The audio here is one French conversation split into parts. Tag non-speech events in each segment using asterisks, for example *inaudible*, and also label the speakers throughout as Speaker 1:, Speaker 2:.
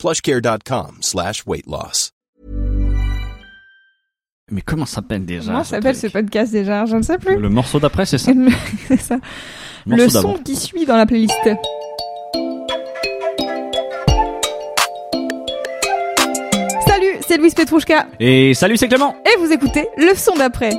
Speaker 1: plushcare.com slash weight loss.
Speaker 2: Mais comment s'appelle déjà
Speaker 3: Comment s'appelle ce podcast déjà Je ne sais plus.
Speaker 2: Le morceau d'après, c'est ça *laughs*
Speaker 3: C'est ça.
Speaker 2: Le
Speaker 3: Le son qui suit dans la playlist. Salut, c'est Louise Petrouchka
Speaker 2: Et salut, c'est Clément
Speaker 3: et vous écoutez le son d'après.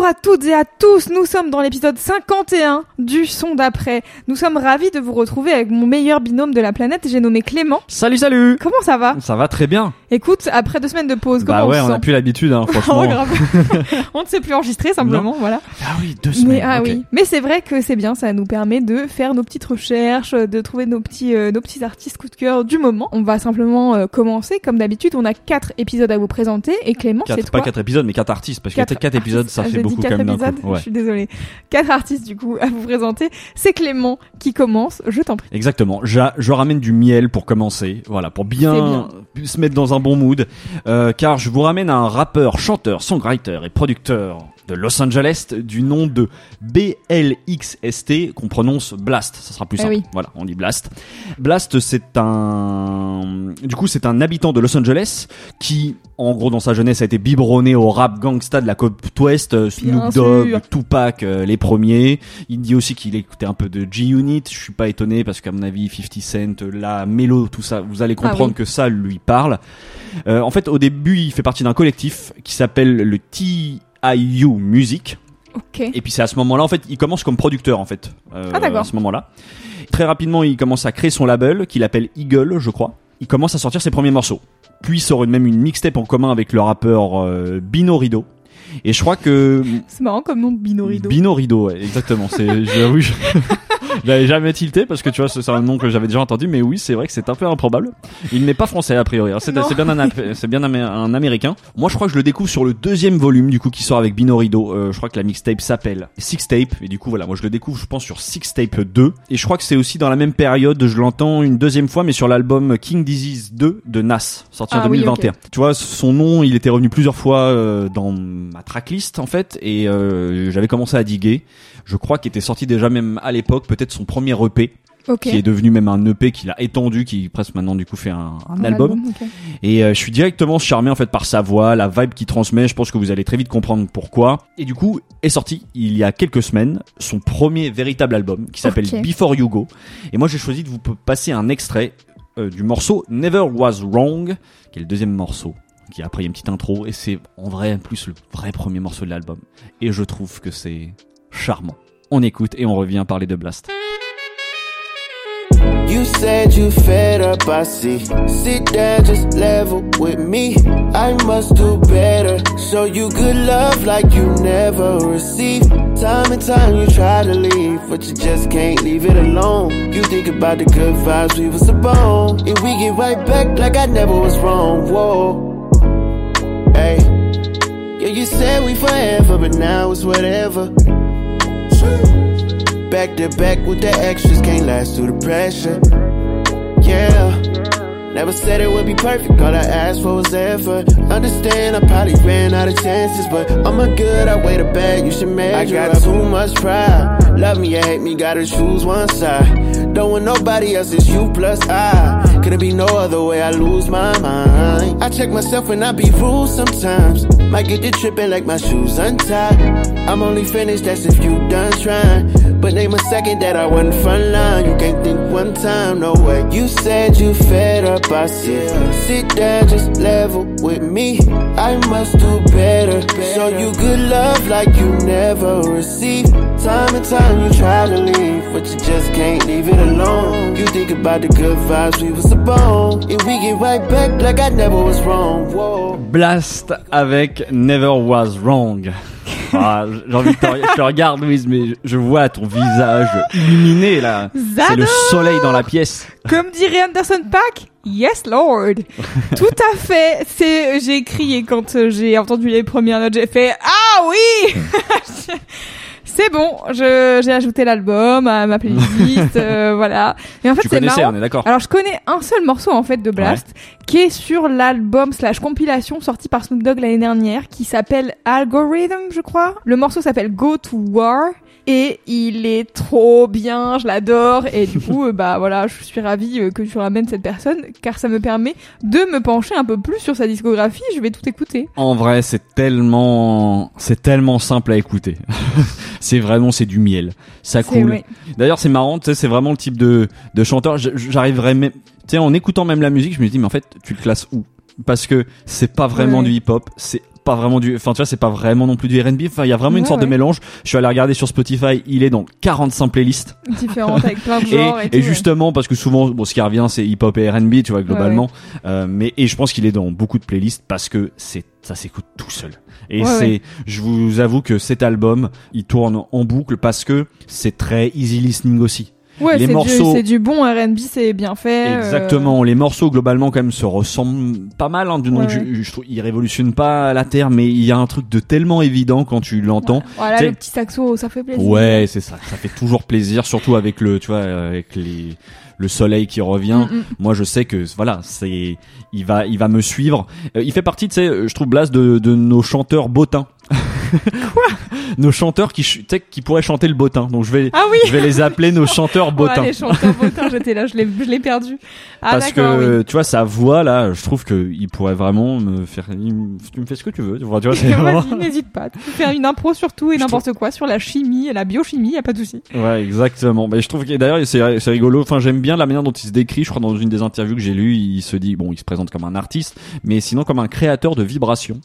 Speaker 3: Bonjour à toutes et à tous, nous sommes dans l'épisode 51 du son d'après. Nous sommes ravis de vous retrouver avec mon meilleur binôme de la planète, j'ai nommé Clément.
Speaker 2: Salut, salut
Speaker 3: Comment ça va
Speaker 2: Ça va très bien.
Speaker 3: Écoute, après deux semaines de pause, comment
Speaker 2: bah ouais,
Speaker 3: on
Speaker 2: on a plus l'habitude, hein, *laughs* franchement.
Speaker 3: Oh, grave. *laughs* on ne sait plus enregistrer simplement, voilà.
Speaker 2: ah oui, deux semaines.
Speaker 3: Mais, ah oui. Mais c'est vrai que c'est bien, ça nous permet de faire nos petites recherches, de trouver nos petits, euh, nos petits artistes coup de cœur du moment. On va simplement euh, commencer. Comme d'habitude, on a quatre épisodes à vous présenter et Clément, c'est
Speaker 2: Quatre, pas
Speaker 3: toi.
Speaker 2: quatre épisodes, mais quatre artistes, parce que
Speaker 3: Quatre
Speaker 2: épisodes, ça fait
Speaker 3: dit quatre épisodes.
Speaker 2: Ouais.
Speaker 3: Je suis désolée. Quatre artistes du coup à vous présenter. C'est Clément qui commence. Je t'en prie.
Speaker 2: Exactement. Je, je ramène du miel pour commencer, voilà, pour bien, se mettre dans un bon mood, euh, car je vous ramène un rappeur, chanteur, songwriter et producteur de Los Angeles du nom de BLXST qu'on prononce Blast. Ça sera plus
Speaker 3: Eh
Speaker 2: simple.
Speaker 3: oui.
Speaker 2: Voilà, on dit Blast. Blast, c'est un, du coup, c'est un habitant de Los Angeles qui, en gros, dans sa jeunesse, a été biberonné au rap gangsta de la côte ouest, euh, Snoop Dogg. Tupac, euh, les premiers. Il dit aussi qu'il écoutait un peu de G-Unit. Je suis pas étonné parce qu'à mon avis, 50 Cent, la mélo, tout ça, vous allez comprendre
Speaker 3: Ah oui.
Speaker 2: que ça lui parle. Euh, en fait, au début, il fait partie d'un collectif qui s'appelle le TIU Music.
Speaker 3: Ok.
Speaker 2: Et puis c'est à ce moment-là, en fait, il commence comme producteur, en fait. euh,
Speaker 3: Ah, d'accord.
Speaker 2: À ce moment-là. Très rapidement, il commence à créer son label, qu'il appelle Eagle, je crois. Il commence à sortir ses premiers morceaux. Puis il sort même une mixtape en commun avec le rappeur euh, Bino Rido. Et je crois que
Speaker 3: C'est marrant comme nom de Binorido.
Speaker 2: Bino Rido, ouais, exactement. C'est, j'avoue, je- *laughs* *laughs* j'avais jamais tilté parce que tu vois, c'est un nom que j'avais déjà entendu, mais oui, c'est vrai que c'est un peu improbable. Il n'est pas français a priori. hein. C'est, bien un, c'est bien un, un américain. Moi, je crois que je le découvre sur le deuxième volume du coup qui sort avec Bino Rido. Euh, je crois que la mixtape s'appelle Six Tape et du coup voilà, moi je le découvre, je pense sur Six Tape 2 et je crois que c'est aussi dans la même période, je l'entends une deuxième fois, mais sur l'album King Disease 2 de Nas, sorti en
Speaker 3: Ah oui,
Speaker 2: 2021. Tu vois, son nom, il était revenu plusieurs fois euh, dans ma tracklist en fait, et euh, j'avais commencé à diguer. Je crois qu'il était sorti déjà même à l'époque, peut-être son premier EP, qui est devenu même un EP qu'il a étendu, qui presque maintenant du coup fait un, un album. Et euh, je suis directement charmé en fait par sa voix, la vibe qu'il transmet. Je pense que vous allez très vite comprendre pourquoi. Et du coup, est sorti il y a quelques semaines son premier véritable album qui s'appelle. Before You Go. Et moi, j'ai choisi de vous passer un extrait euh, du morceau Never Was Wrong, qui est le deuxième morceau. Qui après il y a une petite intro et c'est en vrai plus le vrai premier morceau de l'album. Et je trouve que c'est charmant. On écoute et on revient parler de Blast.
Speaker 4: You said you fed up, I see. Sit down, just level with me. I must do better. Show you good love like you never received. Time and time you try to leave, but you just can't leave it alone. You think about the good vibes we was upon. And we get right back like I never was wrong. Whoa. Hey. Yeah, you said we forever, but now it's whatever. Back to back with the extras, can't last through the pressure. Yeah. Never said it would be perfect, all I asked for was effort. Understand, I probably ran out of chances, but I'm a good, I weigh the bag, you should measure. I got too much pride. Love me or hate me, gotta choose one side. Don't want nobody else, it's you plus I. Could it be no other way, I lose my mind. I check myself when I be rude sometimes. Might get to tripping like my shoes untied. I'm only finished, that's if you done trying. But name a second that I wasn't front line. You can't think one time, no way. You said you fed up, I said. Sit down, just level with me. I must do better. Show you good love like you never received. Time and time you try to leave, but you just can't leave it alone. You think about the good vibes we was upon. And we get right back like I never was wrong. Whoa.
Speaker 2: Blast avec Never Was Wrong. Ah, j'ai envie de te, je te regarde, Louise, mais je vois ton visage illuminé là. C'est le soleil dans la pièce.
Speaker 3: Comme dirait Anderson Pack, yes Lord. *laughs* Tout à fait. C'est, j'ai crié quand euh, j'ai entendu les premières notes. J'ai fait ah oui. *laughs* C'est bon, je, j'ai ajouté l'album à ma playlist, *laughs* euh, voilà. Et en fait, c'est marrant.
Speaker 2: on est d'accord.
Speaker 3: Alors je connais un seul morceau en fait de Blast qui est sur l'album slash compilation sorti par Snoop Dogg l'année dernière qui s'appelle Algorithm je crois. Le morceau s'appelle Go to War et il est trop bien, je l'adore et du coup *laughs* euh, bah voilà je suis ravie euh, que tu ramènes cette personne car ça me permet de me pencher un peu plus sur sa discographie. Je vais tout écouter.
Speaker 2: En vrai, c'est tellement, c'est tellement simple à écouter. *laughs* c'est vraiment, c'est du miel. Ça coule. D'ailleurs, c'est marrant, tu sais, c'est vraiment le type de, de chanteur. J'arriverais même, tu sais, en écoutant même la musique, je me dis, mais en fait, tu le classes où? Parce que c'est pas vraiment
Speaker 3: Ouais.
Speaker 2: du hip-hop, c'est pas vraiment du, enfin, tu vois, c'est pas vraiment non plus du R&B. Enfin, il y a vraiment une
Speaker 3: Ouais,
Speaker 2: sorte de mélange. Je suis allé regarder sur Spotify, il est dans 45 playlists.
Speaker 3: Différente avec plein de
Speaker 2: Et,
Speaker 3: genres et,
Speaker 2: et
Speaker 3: tout, ouais.
Speaker 2: justement, parce que souvent, bon, ce qui revient, c'est hip-hop et R&B, tu vois, globalement. Euh, mais et je pense qu'il est dans beaucoup de playlists parce que c'est ça s'écoute tout seul. Et c'est, je vous avoue que cet album, il tourne en boucle parce que c'est très easy listening aussi.
Speaker 3: Ouais,
Speaker 2: les
Speaker 3: c'est
Speaker 2: morceaux-
Speaker 3: c'est du bon R&B, c'est bien fait. euh,
Speaker 2: Exactement. Les morceaux globalement quand même se ressemblent pas mal. Hein, donc
Speaker 3: Ouais,
Speaker 2: je, je trouve, ils révolutionnent pas la terre, mais il y a un truc de tellement évident quand tu l'entends.
Speaker 3: Voilà, le petit saxo, ça fait plaisir.
Speaker 2: Ouais, c'est ça. Ça fait toujours plaisir, surtout avec le, tu vois, avec les, le soleil qui revient.
Speaker 3: Mm, mm.
Speaker 2: Moi, je sais que voilà, c'est, il va, il va me suivre. Euh, il fait partie, tu sais, je trouve Blas de, de nos chanteurs bottins. Quoi *laughs* Nos chanteurs qui, ch- qui pourraient chanter le bottin. Donc je vais,
Speaker 3: Ah oui
Speaker 2: je vais les appeler nos chanteurs
Speaker 3: Ouais,
Speaker 2: bottins.
Speaker 3: les chanteurs bottins, j'étais là, je l'ai, perdu. Ah,
Speaker 2: Parce que
Speaker 3: oui.
Speaker 2: tu vois sa voix là, je trouve que il pourrait vraiment me faire. me- tu me fais ce que tu veux. Tu vois, *laughs* vraiment-
Speaker 3: n'hésite pas. Tu peux faire une impro sur tout et n'importe quoi, sur la chimie et la biochimie, y a pas de souci.
Speaker 2: Ouais, exactement. Mais je trouve que d'ailleurs c'est c'est rigolo. Enfin, j'aime bien la manière dont il se décrit. Je crois dans une des interviews que j'ai lues, il se dit bon, il se présente comme un artiste, mais sinon comme un créateur de vibrations.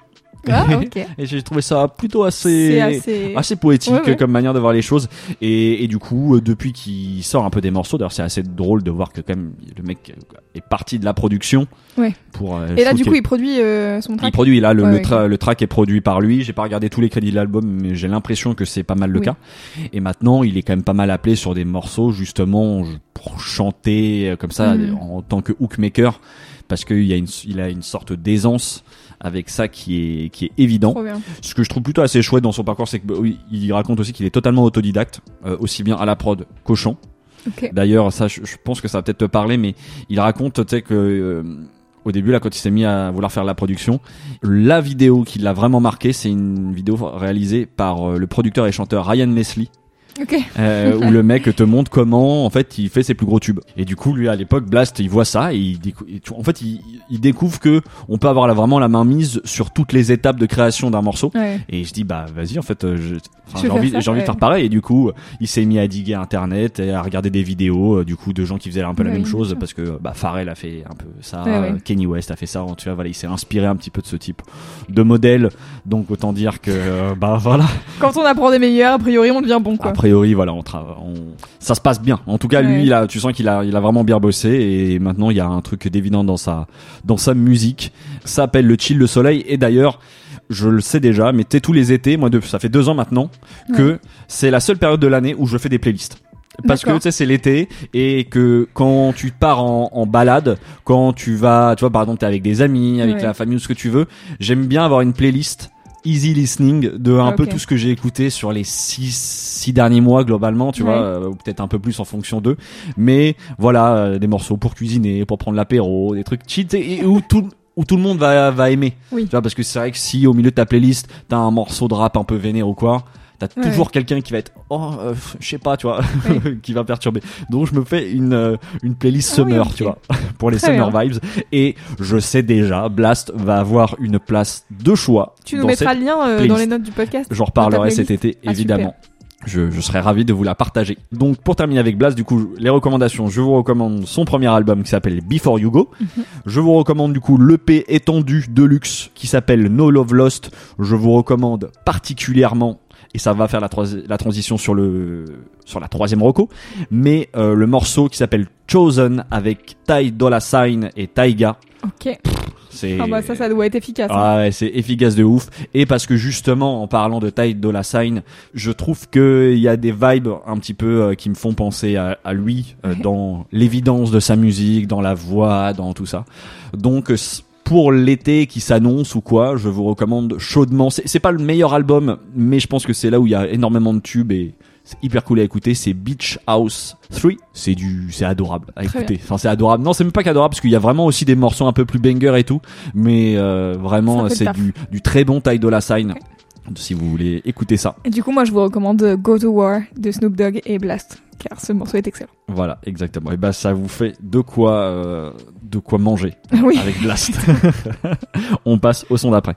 Speaker 3: Ah. *laughs*
Speaker 2: Et j'ai trouvé ça plutôt assez
Speaker 3: assez...
Speaker 2: assez poétique
Speaker 3: Ouais, ouais.
Speaker 2: comme manière de voir les choses. Et, et du coup, euh, depuis qu'il sort un peu des morceaux, d'ailleurs c'est assez drôle de voir que quand même le mec est parti de la production
Speaker 3: Ouais.
Speaker 2: pour. euh,
Speaker 3: Et là, du coup, il produit euh, son
Speaker 2: Il
Speaker 3: track.
Speaker 2: produit là le, le,
Speaker 3: ouais,
Speaker 2: tra- le track est produit par lui. J'ai pas regardé tous les crédits de l'album, mais j'ai l'impression que c'est pas mal le
Speaker 3: Oui.
Speaker 2: cas. Et maintenant, il est quand même pas mal appelé sur des morceaux justement pour chanter comme ça
Speaker 3: Mhm.
Speaker 2: en tant que hookmaker, parce qu'il y a une il a une sorte d'aisance avec ça qui est qui est évident. Ce que je trouve plutôt assez chouette dans son parcours, c'est que bah, raconte aussi qu'il est totalement autodidacte, euh, aussi bien à la prod qu'au chant. D'ailleurs, ça, je, je pense que ça va peut-être te parler, mais il raconte, tu sais, que euh, au début, là, quand il s'est mis à vouloir faire la production, la vidéo qui l'a vraiment marqué, c'est une vidéo réalisée par euh, le producteur et chanteur Ryan Leslie,
Speaker 3: Ok.
Speaker 2: euh, où le mec te montre comment, en fait, il fait ses plus gros tubes. Et du coup, lui, à l'époque, Blast, il voit ça et il, en fait, il, il découvre que on peut avoir là, vraiment la main mise sur toutes les étapes de création d'un morceau.
Speaker 3: Ouais.
Speaker 2: Et je dis bah vas-y en fait euh, enfin, j'ai envie de faire pareil et du coup il s'est mis à diguer internet et à regarder des vidéos euh, du coup de gens qui faisaient un peu la même chose
Speaker 3: sûr.
Speaker 2: parce que bah Pharrell a fait un peu ça Kenny West a fait ça tu vois voilà il s'est inspiré un petit peu de ce type de modèle donc autant dire que euh, bah voilà
Speaker 3: Quand on apprend des meilleurs, a priori, on devient bon, quoi.
Speaker 2: Priori voilà on, tra- on ça se passe bien. En tout cas
Speaker 3: Ouais.
Speaker 2: lui là tu sens qu'il a il a vraiment bien bossé et maintenant il y a un truc d'évident dans sa dans sa musique. Ça s'appelle le chill le soleil et d'ailleurs je le sais déjà mais sais tous les étés moi ça fait deux ans maintenant que c'est la seule période de l'année où je fais des playlists. Parce que tu sais c'est l'été et que quand tu pars en, en balade quand tu vas tu vois par exemple t'es avec des amis avec
Speaker 3: Ouais.
Speaker 2: la famille ou ce que tu veux j'aime bien avoir une playlist easy listening de un
Speaker 3: Ah,
Speaker 2: peu tout ce que j'ai écouté sur les six six derniers mois globalement tu
Speaker 3: Ouais.
Speaker 2: vois euh, ou peut-être un peu plus en fonction d'eux mais voilà euh, des morceaux pour cuisiner pour prendre l'apéro des trucs tu sais, et où tout où tout le monde va va aimer
Speaker 3: Oui.
Speaker 2: tu vois parce que c'est vrai que si au milieu de ta playlist t'as un morceau de rap un peu vénère ou quoi t'as
Speaker 3: Ouais.
Speaker 2: toujours quelqu'un qui va être oh euh, je sais pas tu vois *laughs* qui va perturber donc je me fais une euh, une playlist
Speaker 3: Ah oui,
Speaker 2: summer tu vois *laughs* pour les
Speaker 3: Très
Speaker 2: summer
Speaker 3: bien.
Speaker 2: vibes et je sais déjà Blast va avoir une place de choix
Speaker 3: Tu nous mettras le lien euh, dans les notes du podcast.
Speaker 2: J'en reparlerai cet été,
Speaker 3: Ah,
Speaker 2: évidemment. Je, je serais ravi de vous la partager. Donc pour terminer avec Blast, du coup, les recommandations, je vous recommande son premier album qui s'appelle Before You Go.
Speaker 3: Mhm.
Speaker 2: Je vous recommande du coup l'EP étendu de luxe qui s'appelle No Love Lost. Je vous recommande particulièrement et ça va faire la, la transition sur le sur la troisième reco, mais euh, le morceau qui s'appelle Chosen avec Ty Dolla Sign et Taiga.
Speaker 3: Ok.
Speaker 2: C'est
Speaker 3: Ah bah ça, ça doit être efficace. hein.
Speaker 2: Ah ouais, c'est efficace de ouf. Et parce que justement, en parlant de Ty Dolla Sign, je trouve que il y a des vibes un petit peu euh, qui me font penser à, à lui euh, dans l'évidence de sa musique, dans la voix, dans tout ça. Donc pour l'été qui s'annonce ou quoi, je vous recommande chaudement. C'est pas le meilleur album, mais je pense que c'est là où il y a énormément de tubes et c'est hyper cool à écouter. C'est Beach House 3. C'est du, c'est adorable à
Speaker 3: Très
Speaker 2: écouter. Enfin, c'est adorable. Non, c'est même pas qu'adorable parce qu'il y a vraiment aussi des morceaux un peu plus banger et tout. Mais euh, vraiment, c'est du, du très bon Ty Dolla Sign. Si vous voulez écouter ça.
Speaker 3: Et du coup, moi, je vous recommande Go to War de Snoop Dogg et Blast, car ce morceau est excellent.
Speaker 2: Voilà, exactement. Et bah, ça vous fait de quoi, euh, de quoi manger *laughs*
Speaker 3: oui.
Speaker 2: avec Blast. *laughs* On passe au son d'après.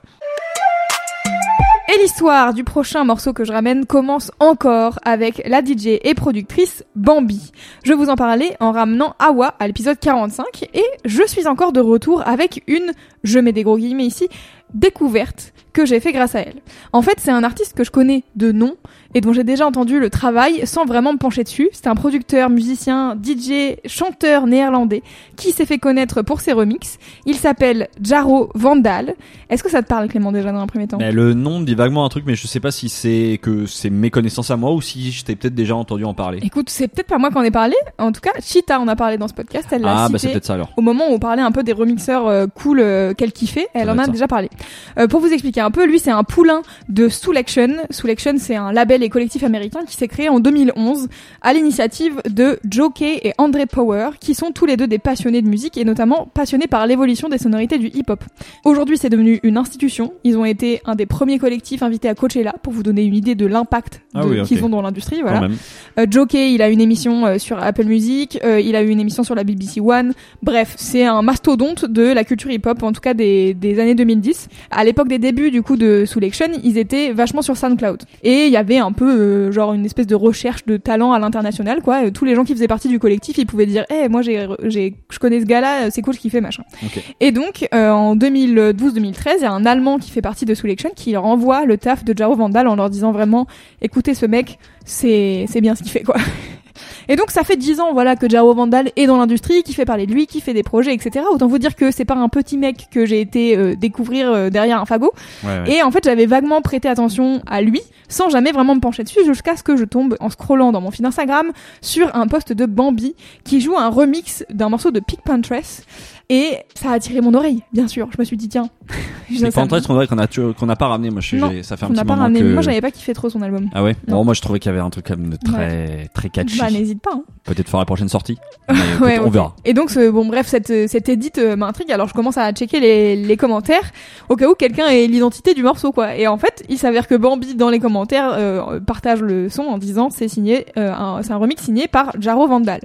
Speaker 3: Et l'histoire du prochain morceau que je ramène commence encore avec la DJ et productrice Bambi. Je vous en parlais en ramenant Awa à l'épisode 45 et je suis encore de retour avec une, je mets des gros guillemets ici, découverte que j'ai fait grâce à elle. En fait, c'est un artiste que je connais de nom et dont j'ai déjà entendu le travail sans vraiment me pencher dessus. C'est un producteur, musicien, DJ, chanteur néerlandais qui s'est fait connaître pour ses remixes. Il s'appelle Jaro Vandal. Est-ce que ça te parle Clément déjà dans un premier temps?
Speaker 2: Mais le nom me dit vaguement un truc, mais je sais pas si c'est que c'est mes connaissances à moi ou si je t'ai peut-être déjà entendu en parler.
Speaker 3: Écoute, c'est peut-être pas moi qui en ai parlé. En tout cas, Chita en a parlé dans ce podcast. Elle l'a
Speaker 2: Ah, bah c'est peut-être ça alors.
Speaker 3: au moment où on parlait un peu des remixeurs euh, cool euh, qu'elle kiffait. Elle en a
Speaker 2: ça.
Speaker 3: déjà parlé. Euh, pour vous expliquer un peu, lui c'est un poulain de Soulaction. Soulaction c'est un label et collectif américain qui s'est créé en 2011 à l'initiative de Joe Kay et André Power, qui sont tous les deux des passionnés de musique et notamment passionnés par l'évolution des sonorités du hip-hop. Aujourd'hui, c'est devenu une institution. Ils ont été un des premiers collectifs invités à Coachella pour vous donner une idée de l'impact
Speaker 2: Ah oui,
Speaker 3: qu'ils ont dans l'industrie. Voilà. Euh, Joe Kay, il a une émission euh, sur Apple Music, euh, il a eu une émission sur la BBC One. Bref, c'est un mastodonte de la culture hip-hop, en tout cas des, des années 2010. À l'époque des débuts du coup de Soulation, ils étaient vachement sur SoundCloud. Et il y avait un peu euh, genre une espèce de recherche de talent à l'international, quoi. Euh, tous les gens qui faisaient partie du collectif, ils pouvaient dire, eh, moi j'ai, j'ai, je connais ce gars-là, euh, c'est cool ce qu'il fait, machin. Et donc, euh, en 2012-2013, il y a un Allemand qui fait partie de Soulation qui leur envoie le taf de Jaro Vandal en leur disant vraiment, écoutez ce mec, c'est c'est bien ce qu'il fait quoi. Et donc ça fait 10 ans voilà que Jaro Vandal est dans l'industrie, qui fait parler de lui, qui fait des projets, etc. Autant vous dire que c'est pas un petit mec que j'ai été euh, découvrir euh, derrière un fagot.
Speaker 2: Ouais, ouais.
Speaker 3: Et en fait j'avais vaguement prêté attention à lui, sans jamais vraiment me pencher dessus, jusqu'à ce que je tombe en scrollant dans mon feed Instagram sur un post de Bambi qui joue un remix d'un morceau de Pink Pantress. Et ça a attiré mon oreille, bien sûr. Je me suis dit tiens. *laughs*
Speaker 2: C'est pas très qu'on qu'on a qu'on n'a pas ramené. Moi, je
Speaker 3: Non,
Speaker 2: ça fait un petit
Speaker 3: pas
Speaker 2: moment
Speaker 3: ramené.
Speaker 2: que.
Speaker 3: Moi j'avais pas kiffé trop son album.
Speaker 2: Ah ouais.
Speaker 3: Non.
Speaker 2: Bon, moi, je trouvais qu'il y avait un truc quand même de très très catchy.
Speaker 3: Bah n'hésite pas. Hein.
Speaker 2: Peut-être pour la prochaine sortie. *laughs*
Speaker 3: Ouais,
Speaker 2: on verra.
Speaker 3: Et donc, ce, bon, bref, cette, cette edit euh, m'intrigue. Alors, je commence à checker les, les commentaires au cas où quelqu'un ait l'identité du morceau, quoi. Et en fait, il s'avère que Bambi, dans les commentaires, euh, partage le son en disant c'est signé, euh, un- c'est un remix signé par Jaro Vandal.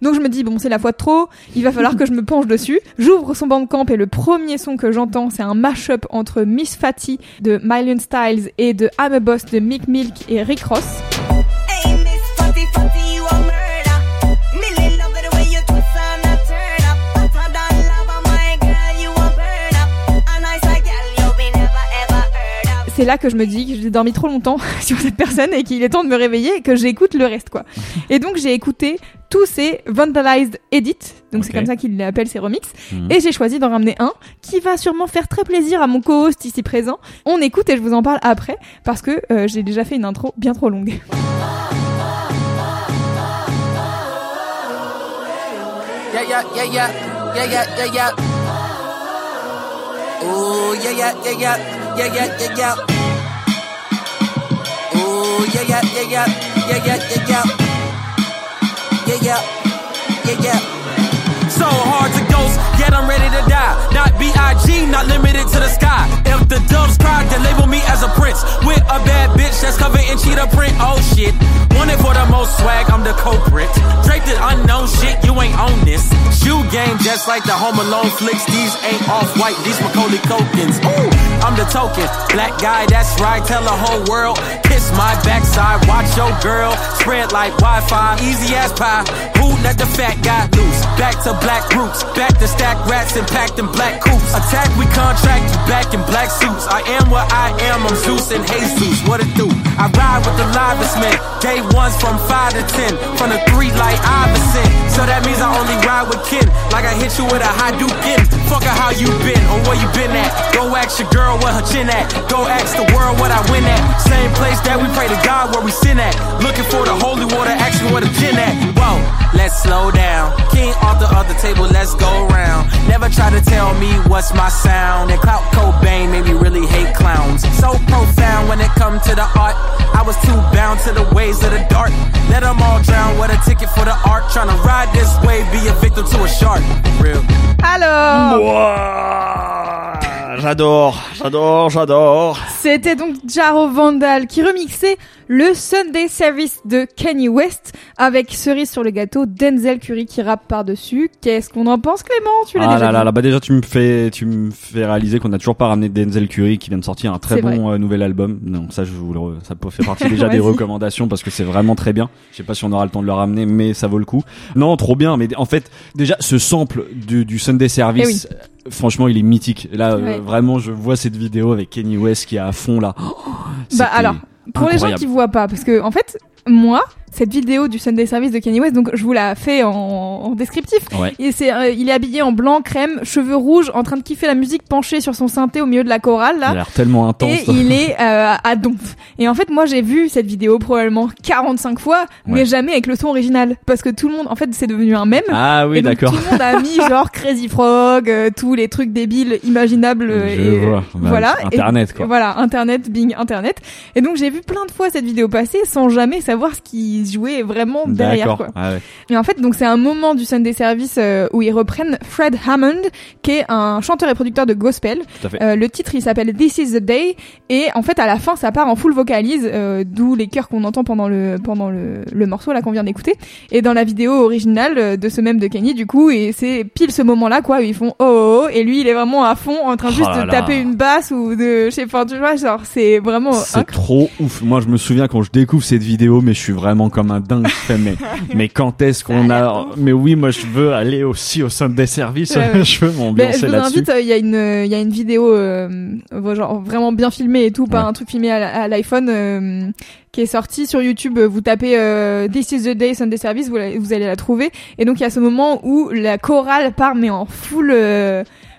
Speaker 3: Donc, je me dis, bon, c'est la fois de trop, il va falloir que je me penche dessus. J'ouvre son bandcamp et le premier son que j'entends, c'est un mash-up entre Miss Fatty de Million Styles et de I'm a Boss de Mick Milk et Rick Ross. C'est là que je me dis que j'ai dormi trop longtemps *laughs* sur cette personne et qu'il est temps de me réveiller et que j'écoute le reste quoi. *laughs* Et donc j'ai écouté tous ces vandalized edits, donc c'est comme ça qu'il appelle ces remixes,
Speaker 2: Mhm.
Speaker 3: et j'ai choisi d'en ramener un qui va sûrement faire très plaisir à mon co-host ici présent. On écoute et je vous en parle après parce que euh, j'ai déjà fait une intro bien trop longue. *laughs*
Speaker 5: Yeah, yeah, yeah, yeah, yeah, yeah, yeah, yeah. Ooh, yeah, yeah, yeah, yeah, yeah, yeah, yeah, yeah. Ooh, yeah, yeah, yeah, yeah, yeah, yeah, yeah, yeah. Yeah, yeah, yeah, yeah. So hard to ghost, yet I'm ready to die. Not B.I.G., not limited to the sky. The doves cry, they label me as a prince. With a bad bitch that's covered in cheetah print. Oh shit. Wanted for the most swag, I'm the culprit. Draped in unknown shit, you ain't on this. Shoe game just like the Home Alone flicks. These ain't off white, these Macaulay Culkins. Ooh, I'm the token. Black guy, that's right. Tell the whole world. Kiss my backside, watch your girl. Spread like Wi Fi, easy as pie. Who let the fat guy loose? Back to black roots, back to stack rats and packed in black coops. Attack, we contract you back in black suits. I am what I am, I'm Zeus and Jesus. What it do? I ride with the livest men. Day ones from five to ten, from the three like Iverson. So that means I only ride with kin, like I hit you with a high Hadouken. Fuck her how you been or where you been at. Go ask your girl where her chin at. Go ask the world what I win at. Same place that we pray to God where we sin at. Looking for the holy water, ask me where the gin at. Whoa, let's slow down. King off the other table, let's go round. Never try to tell me what's my sound. And Clout Cobain made me really hate clowns. So profound when it come to the art. I was too bound to the ways of the dark. Let them all drown. What a ticket for the art. Tryna ride this wave, be a victim to a shark. Real.
Speaker 3: Alors,
Speaker 2: Ouah, J'adore, j'adore, j'adore.
Speaker 3: c'était donc Jaro Vandal qui remixait le Sunday Service de Kanye West avec cerise sur le gâteau Denzel Curry qui rappe par-dessus. Qu'est-ce qu'on en pense Clément? Tu l'as
Speaker 2: Ah
Speaker 3: déjà
Speaker 2: là là là, bah déjà tu me fais, tu me fais réaliser qu'on a toujours pas ramené Denzel Curry qui vient de sortir un très bon euh, nouvel album. Non, ça je vous le, re- ça peut faire partie *laughs* déjà des recommandations parce que c'est vraiment très bien. Je sais pas si on aura le temps de le ramener, mais ça vaut le coup. Non, trop bien. Mais en fait, déjà ce sample du, du Sunday Service, euh, franchement, il est mythique. Là, euh, vraiment, je vois cette vidéo avec Kenny West qui est à fond là. Oh, *gasps*
Speaker 3: Bah alors, pour les gens qui voient pas, parce que en fait, moi, cette vidéo du Sunday Service de Kanye West, donc je vous la fais en, en descriptif.
Speaker 2: Ouais.
Speaker 3: Et c'est, euh, il est habillé en blanc crème, cheveux rouges, en train de kiffer la musique, penché sur son synthé au milieu de la chorale
Speaker 2: Il a
Speaker 3: là.
Speaker 2: l'air tellement intense.
Speaker 3: Et il est *laughs* euh, à donf. Et en fait, moi, j'ai vu cette vidéo probablement 45 fois, mais
Speaker 2: Ouais.
Speaker 3: jamais avec le son original, parce que tout le monde, en fait, c'est devenu un mème.
Speaker 2: Ah oui, d'accord.
Speaker 3: Tout le monde a mis *laughs* genre Crazy Frog, euh, tous les trucs débiles imaginables.
Speaker 2: Je
Speaker 3: et,
Speaker 2: vois. Bah,
Speaker 3: voilà.
Speaker 2: Internet,
Speaker 3: Et-
Speaker 2: quoi.
Speaker 3: Voilà, Internet, Bing, Internet. Et donc j'ai vu plein de fois cette vidéo passer sans jamais savoir ce qui se jouait vraiment derrière. Quoi.
Speaker 2: Ah ouais.
Speaker 3: Et en fait, donc c'est un moment du Sunday Service euh, où ils reprennent Fred Hammond, qui est un chanteur et producteur de gospel. Euh, le titre, il s'appelle This Is the Day, et en fait, à la fin, ça part en full vocalise, euh, d'où les chœurs qu'on entend pendant le pendant le, le morceau là qu'on vient d'écouter. Et dans la vidéo originale euh, de ce même de Kenny, du coup, et c'est pile ce moment-là, quoi, où ils font oh, oh, oh, et lui, il est vraiment à fond, en train
Speaker 2: Oh
Speaker 3: juste
Speaker 2: là
Speaker 3: de
Speaker 2: là.
Speaker 3: taper une basse ou de, je sais pas, tu vois, genre, c'est vraiment
Speaker 2: C'est trop ouf. Moi, je me souviens quand je découvre cette vidéo, mais je suis vraiment comme un dingue. Je fais, mais, *laughs* mais quand est-ce qu'on a, mais oui, moi, je veux aller aussi au Sunday Service.
Speaker 3: Ouais, ouais. *laughs*
Speaker 2: je veux
Speaker 3: Ben, je
Speaker 2: m'ambiancer
Speaker 3: vous
Speaker 2: là-dessus.
Speaker 3: invite, euh, il y a une, euh, il y a une vidéo, euh, euh, genre vraiment bien filmée et tout, pas
Speaker 2: Ouais.
Speaker 3: un truc filmé à, l'iPhone, euh, qui est sortie sur YouTube. Vous tapez euh, This is the Day Sunday Service, vous, la- vous allez la trouver. Et donc il y a ce moment où la chorale part mais en full.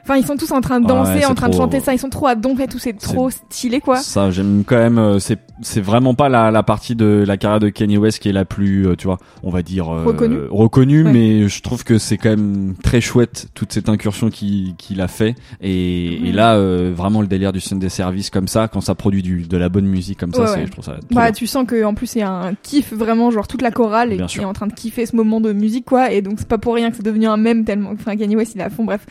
Speaker 3: Enfin, ils sont tous en train de danser,
Speaker 2: c'est
Speaker 3: en train de chanter ça. Ils sont trop à donf et tout. C'est trop stylé, quoi.
Speaker 2: Ça, j'aime quand même. euh, C'est, c'est vraiment pas la, la partie de la carrière de Kanye West qui est la plus, euh, tu vois, on va dire euh,
Speaker 3: Reconnue.
Speaker 2: reconnue,
Speaker 3: Ouais.
Speaker 2: mais je trouve que c'est quand même très chouette toute cette incursion qu'il, a fait. Et, et là, euh, vraiment le délire du Sunday Service comme ça, quand ça produit du, de la bonne musique comme ça,
Speaker 3: Ouais,
Speaker 2: c'est,
Speaker 3: ouais.
Speaker 2: je trouve ça.
Speaker 3: Bah, tu sens que en plus il y a un kiff vraiment, genre toute la chorale
Speaker 2: Bien
Speaker 3: est,
Speaker 2: sûr.
Speaker 3: est en train de kiffer ce moment de musique, quoi. Et donc c'est pas pour rien que c'est devenu un mème tellement. Enfin, Kanye West il est à fond, bref.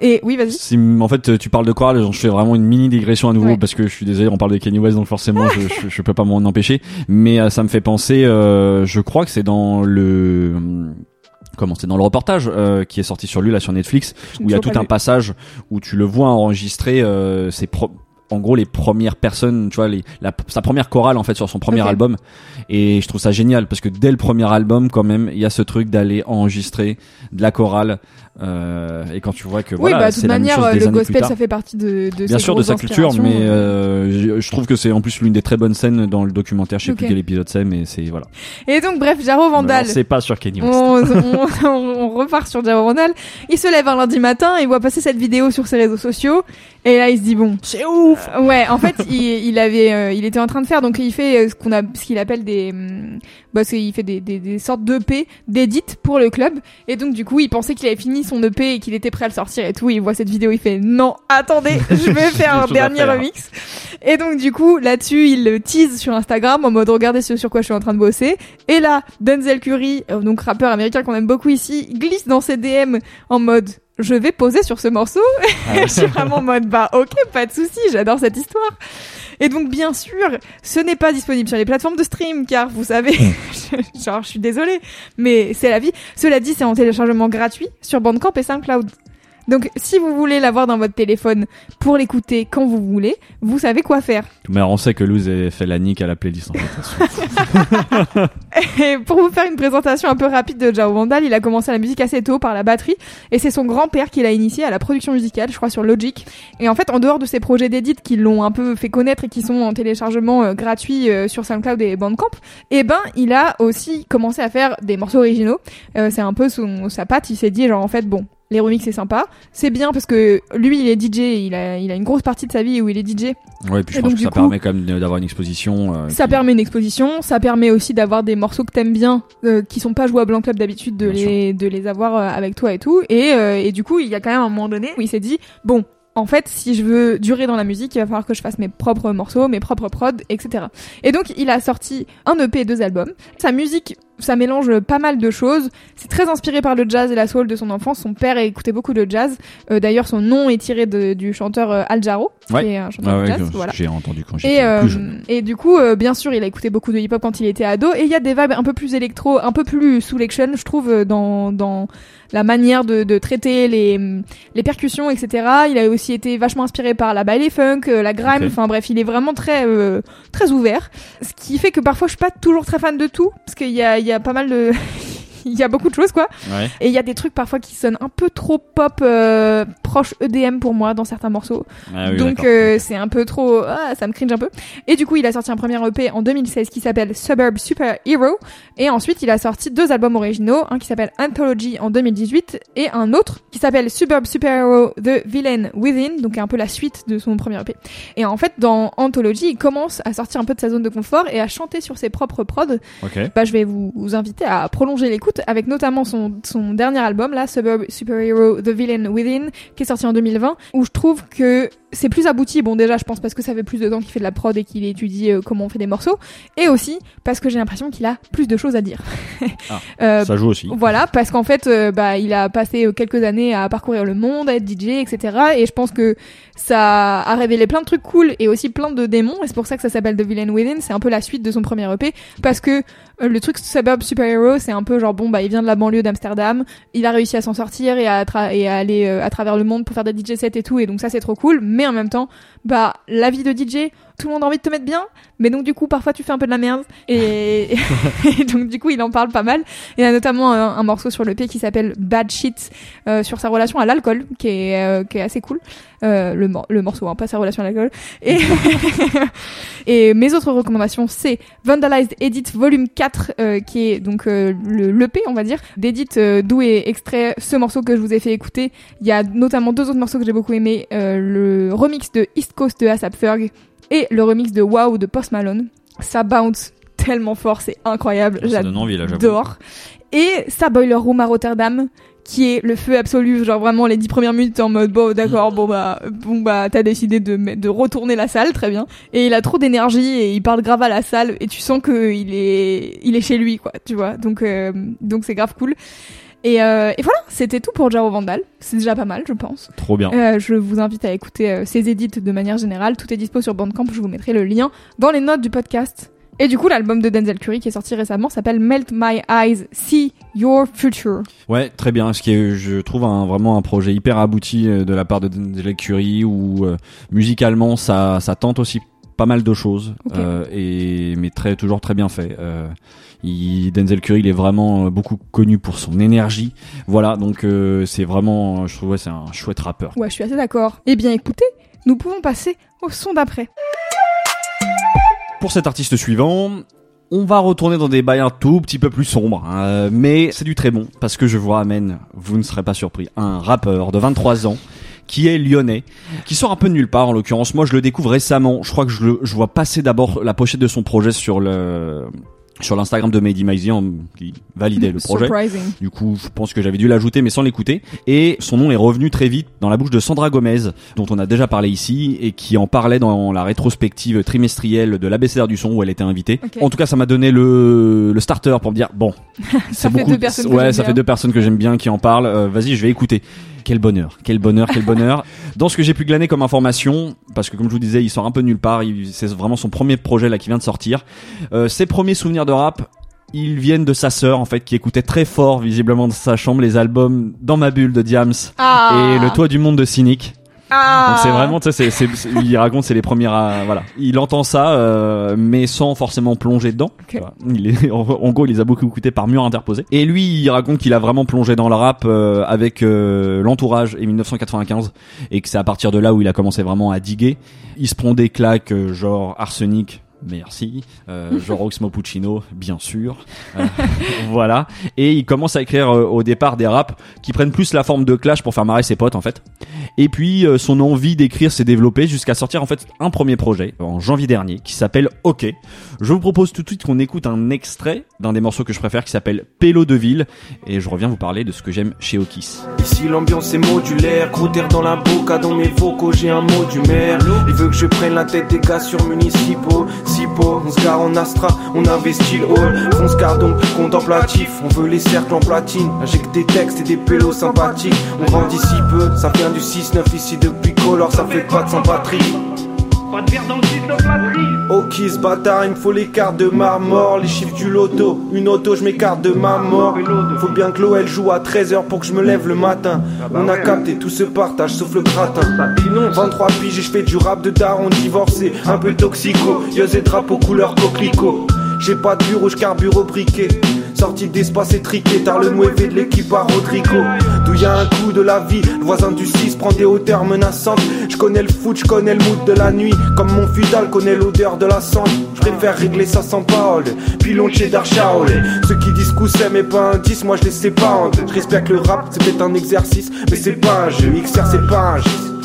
Speaker 3: Et oui, vas-y.
Speaker 2: Si, en fait, tu parles de chorale, je fais vraiment une mini digression à nouveau
Speaker 3: Ouais.
Speaker 2: parce que je suis désolé, on parle de Kanye West, donc forcément, je, je, je peux pas m'en empêcher. Mais euh, ça me fait penser, euh, je crois que c'est dans le comment c'est dans le reportage euh, qui est sorti sur lui là sur Netflix où il y a tout un passage où tu le vois enregistrer euh, ses pro- en gros les premières personnes tu vois les, la, sa première chorale en fait sur son premier album et je trouve ça génial parce que dès le premier album quand même il y a ce truc d'aller enregistrer de la chorale euh, et quand tu vois que
Speaker 3: Oui,
Speaker 2: voilà
Speaker 3: bah,
Speaker 2: c'est même
Speaker 3: manière,
Speaker 2: chose
Speaker 3: euh,
Speaker 2: des
Speaker 3: le gospel, ça fait partie de, de
Speaker 2: Bien sûr de sa culture, mais euh, je- je trouve que c'est en plus l'une des très bonnes scènes dans le documentaire. Je sais
Speaker 3: Ok.
Speaker 2: plus quel épisode c'est, mais c'est voilà.
Speaker 3: Et donc, bref, Jaro Vandal.
Speaker 2: C'est pas sur Kenny West.
Speaker 3: On, *laughs* on, on- on repart sur Jaro Vandal. Il se lève un lundi matin, il voit passer cette vidéo sur ses réseaux sociaux, et là il se dit bon,
Speaker 2: C'est ouf.
Speaker 3: Euh, ouais, en fait, il, il avait, euh, il était en train de faire, donc il fait euh, ce qu'on a, ce qu'il appelle des, hum, bah, il fait des, des, des sortes d'EP, d'édits pour le club, et donc du coup, il pensait qu'il avait fini son EP et qu'il était prêt à le sortir et tout. Il voit cette vidéo, il fait non, attendez, *laughs* je vais faire un dernier remix. Et donc du coup, là-dessus, il le tease sur Instagram en mode regardez ce sur quoi je suis en train de bosser. Et là, Denzel Curry, euh, donc rappeur américain qu'on aime beaucoup ici, glisse dans ses DM en mode je vais poser sur ce morceau. Et *laughs* je suis vraiment en mode bah ok, pas de souci, j'adore cette histoire. Et donc bien sûr, ce n'est pas disponible sur les plateformes de stream car vous savez, *laughs* genre je suis désolée, mais c'est la vie. Cela dit, c'est en téléchargement gratuit sur Bandcamp et SoundCloud. Donc si vous voulez l'avoir dans votre téléphone pour l'écouter quand vous voulez, vous savez quoi faire.
Speaker 2: Mais on sait que Luz a fait la nique à la playlist en fait.
Speaker 3: Et pour vous faire une présentation un peu rapide de Jao Vandal, il a commencé la musique assez tôt par la batterie et c'est son grand-père qui l'a initié à la production musicale, je crois sur Logic. Et en fait, en dehors de ses projets d'édit qui l'ont un peu fait connaître et qui sont en téléchargement euh, gratuit euh, sur SoundCloud et Bandcamp, eh ben, il a aussi commencé à faire des morceaux originaux. Euh, c'est un peu son, sa patte, il s'est dit genre en fait bon, les remixes c'est sympa. C'est bien parce que lui il est DJ, il a, il a une grosse partie de sa vie où il est DJ.
Speaker 2: Ouais, puis je
Speaker 3: Et
Speaker 2: pense
Speaker 3: donc,
Speaker 2: que ça
Speaker 3: coup-
Speaker 2: permet quand même d'avoir une exposition. euh,
Speaker 3: Ça
Speaker 2: qui-
Speaker 3: permet une exposition, ça permet aussi d'avoir des morceaux que t'aimes bien, euh, qui sont pas jouables en club d'habitude, de
Speaker 2: Bien
Speaker 3: les, de les avoir euh, avec toi et tout. Et, euh, et du coup, il y a quand même un moment donné où il s'est dit, bon, en fait, si je veux durer dans la musique, il va falloir que je fasse mes propres morceaux, mes propres prods, etc. Et donc, il a sorti un EP et deux albums. Sa musique, ça mélange pas mal de choses. C'est très inspiré par le jazz et la soul de son enfance. Son père écoutait beaucoup de jazz. Euh, D'ailleurs, son nom est tiré de- du chanteur euh, Al Jarreau,
Speaker 2: Ouais.
Speaker 3: qui est un chanteur
Speaker 2: Ah
Speaker 3: de jazz.
Speaker 2: que
Speaker 3: Voilà.
Speaker 2: j'ai entendu quand j'étais
Speaker 3: Et, euh,
Speaker 2: plus jeune.
Speaker 3: et du coup, euh, bien sûr, il a écouté beaucoup de hip-hop quand il était ado. Et il y a des vibes un peu plus électro, un peu plus soul action, je trouve, dans, dans la manière de, de traiter les, les percussions, etc. Il a aussi été vachement inspiré par la baile funk, euh, la grime. Enfin bref, il est vraiment très euh, très ouvert. Ce qui fait que parfois, je suis pas toujours très fan de tout, parce qu'il y a, il y a pas mal de... *laughs* Il y a beaucoup de choses quoi.
Speaker 2: Ouais.
Speaker 3: Et il y a des trucs parfois qui sonnent un peu trop pop euh, proche EDM pour moi dans certains morceaux.
Speaker 2: Ah oui,
Speaker 3: Donc euh, c'est un peu trop, ah, ça me cringe un peu. Et du coup, il a sorti un premier EP en 2016 qui s'appelle Suburb Super Hero. Et ensuite, il a sorti deux albums originaux, un qui s'appelle Anthology en 2018 et un autre qui s'appelle Suburb Super Hero The Villain Within, donc un peu la suite de son premier EP. Et en fait, dans Anthology, il commence à sortir un peu de sa zone de confort et à chanter sur ses propres prods.
Speaker 2: Ok.
Speaker 3: Bah, je vais vous, vous inviter à prolonger l'écoute avec notamment son, son dernier album, là, Suburb Superhero The Villain Within, qui est sorti en 2020, où je trouve que c'est plus abouti. Bon, déjà, je pense parce que ça fait plus de temps qu'il fait de la prod et qu'il étudie euh, comment on fait des morceaux, et aussi parce que j'ai l'impression qu'il a plus de choses à dire.
Speaker 2: Ah, *laughs*
Speaker 3: Euh,
Speaker 2: Ça joue aussi.
Speaker 3: voilà, parce qu'en fait, euh, bah, il a passé quelques années à parcourir le monde, à être DJ, etc. Et je pense que ça a révélé plein de trucs cool et aussi plein de démons. Et c'est pour ça que ça s'appelle The Villain Within. C'est un peu la suite de son premier EP, parce que le truc Suburb Superhero, c'est un peu genre bon, bah, il vient de la banlieue d'Amsterdam, il a réussi à s'en sortir et à, aller euh, à travers le monde pour faire des DJ sets et tout. Et donc ça, c'est trop cool. Mais en même temps, bah, la vie de DJ, tout le monde a envie de te mettre bien, mais donc du coup, parfois, tu fais un peu de la merde. Et, *laughs* *laughs* et donc du coup, il en parle pas mal. Il y a notamment un, un morceau sur le P qui s'appelle Bad Shit euh, sur sa relation à l'alcool, qui est euh, qui est assez cool. Euh, le, mor- le morceau, hein, pas sa relation à l'alcool. Et, *laughs* et mes autres recommandations, c'est Vandalized Edit Volume 4, euh, qui est donc euh, le l'EP, on va dire, d'Edit, euh, d'où est extrait ce morceau que je vous ai fait écouter. Il y a notamment deux autres morceaux que j'ai beaucoup aimé, euh, le remix de East Coast de ASAP Ferg et le remix de Wow de Post Malone. Ça bounce tellement fort, c'est incroyable.
Speaker 2: Ça donne envie là, j'avoue.
Speaker 3: J'adore. Et sa Boiler Room à Rotterdam, qui est le feu absolu, genre vraiment les dix premières minutes t'es en mode bon d'accord bon bah bon bah t'as décidé de de retourner la salle très bien et il a trop d'énergie et il parle grave à la salle et tu sens que il est il est chez lui quoi tu vois donc euh, donc c'est grave cool et, euh, et voilà c'était tout pour Jaro Vandal c'est déjà pas mal je pense
Speaker 2: Trop bien.
Speaker 3: euh, je vous invite à écouter euh, ses édits de manière générale. Tout est dispo sur Bandcamp. Je vous mettrai le lien dans les notes du podcast. Et du coup, l'album de Denzel Curry qui est sorti récemment s'appelle Melt My Eyes, See Your Future.
Speaker 2: Ouais, très bien. Ce qui est, je trouve, un, vraiment un projet hyper abouti euh, de la part de Denzel Curry où euh, musicalement ça, ça tente aussi pas mal de choses euh, et mais très toujours très bien fait. Euh, il, Denzel Curry, il est vraiment euh, beaucoup connu pour son énergie. Voilà, donc euh, c'est vraiment, je trouve, ouais, c'est un chouette rappeur.
Speaker 3: Ouais, je suis assez d'accord. Eh bien, écoutez, nous pouvons passer au son d'après.
Speaker 2: Pour cet artiste suivant, on va retourner dans des bails un tout petit peu plus sombres, hein, mais c'est du très bon parce que je vous ramène, vous ne serez pas surpris, un rappeur de 23 ans qui est lyonnais, qui sort un peu de nulle part en l'occurrence. Moi, je le découvre récemment. Je crois que je, le, je vois passer d'abord la pochette de son projet sur le sur l'Instagram de Mehdi Maizian qui validait le projet.
Speaker 3: Surprising.
Speaker 2: Du coup, je pense que j'avais dû l'ajouter, mais sans l'écouter. Et son nom est revenu très vite dans la bouche de Sandra Gomez, dont on a déjà parlé ici, et qui en parlait dans la rétrospective trimestrielle de l'ABCR du son où elle était invitée. En tout cas, ça m'a donné le, le starter pour me dire, bon, *laughs* c'est
Speaker 3: fait
Speaker 2: beaucoup.
Speaker 3: deux personnes
Speaker 2: ouais, ça
Speaker 3: bien.
Speaker 2: fait deux personnes que j'aime bien qui en parlent. Euh, Vas-y, je vais écouter. Quel bonheur, quel bonheur, quel bonheur. *laughs* Dans ce que j'ai pu glaner comme information, parce que comme je vous disais, il sort un peu nulle part. C'est vraiment son premier projet là qui vient de sortir. Euh, ses premiers souvenirs de rap, Ils viennent de sa sœur en fait qui écoutait très fort visiblement dans sa chambre les albums Dans ma bulle de Diams
Speaker 3: Ah.
Speaker 2: et Le toit du monde de Cynic.
Speaker 3: Ah.
Speaker 2: Donc c'est vraiment, tu sais, c'est, c'est- c'est- il raconte, c'est les premières, à- voilà. Il entend ça, euh, mais sans forcément plonger dedans.
Speaker 3: Ok.
Speaker 2: Tu vois. Il est, *laughs* en, en gros, il les a beaucoup écoutés par mur interposé. Et lui, il raconte qu'il a vraiment plongé dans le rap euh, avec euh, l'entourage et 1995, et que c'est à partir de là où il a commencé vraiment à diguer. Il se prend des claques, euh, genre arsenic. Merci, euh, genre Oxmo Puccino, bien sûr. Euh, *laughs* voilà. Et il commence à écrire euh, au départ des raps qui prennent plus la forme de clash pour faire marrer ses potes en fait. Et puis euh, son envie d'écrire s'est développée jusqu'à sortir en fait un premier projet en janvier dernier qui s'appelle OK. Je vous propose tout de suite qu'on écoute un extrait d'un des morceaux que je préfère qui s'appelle Pélo de ville et je reviens vous parler de ce que j'aime chez Okis.
Speaker 6: Ici l'ambiance est modulaire, gros dans la boca, dans mes vocaux j'ai un mot du maire. Il veut que je prenne la tête des gars sur municipaux, si beau, on se gare en Astra, on investit le hall. On se garde donc contemplatif, on veut les cercles en platine. Que des textes et des pélos sympathiques. On grandit si peu, ça vient du 6-9 ici depuis Color, ça fait pas de Saint-Patrick. Pas de verre dans le 6-9 patrie. Ok, ce bâtard, il me faut les cartes de marmore, les chiffres du loto. Une auto, je m'écarte de ma mort. Faut bien que elle joue à 13h pour que je me lève le matin. On a capté, tout se partage sauf le gratin. 23 piges et je fais du rap de daron divorcé, un peu toxico. Yeux et drapeau couleur coquelicot. J'ai pas de bureau, je carbure au briquet. Sorti d'espace étriqué, tard le nueve de l'équipe à Rodrigo. D'où y a un coup de la vie, le voisin du 6 prend des hauteurs menaçantes. Je connais le foot, je connais le mood de la nuit. Comme mon fidal connaît l'odeur de la cendre. Je préfère régler ça sans parole. Pilon de cheddar Charolais. Ceux qui disent coup c'est mais pas un 10, moi je les sais pas en deux. Je le rap, c'est peut-être un exercice, mais c'est pas un jeu. XR c'est pas un gis.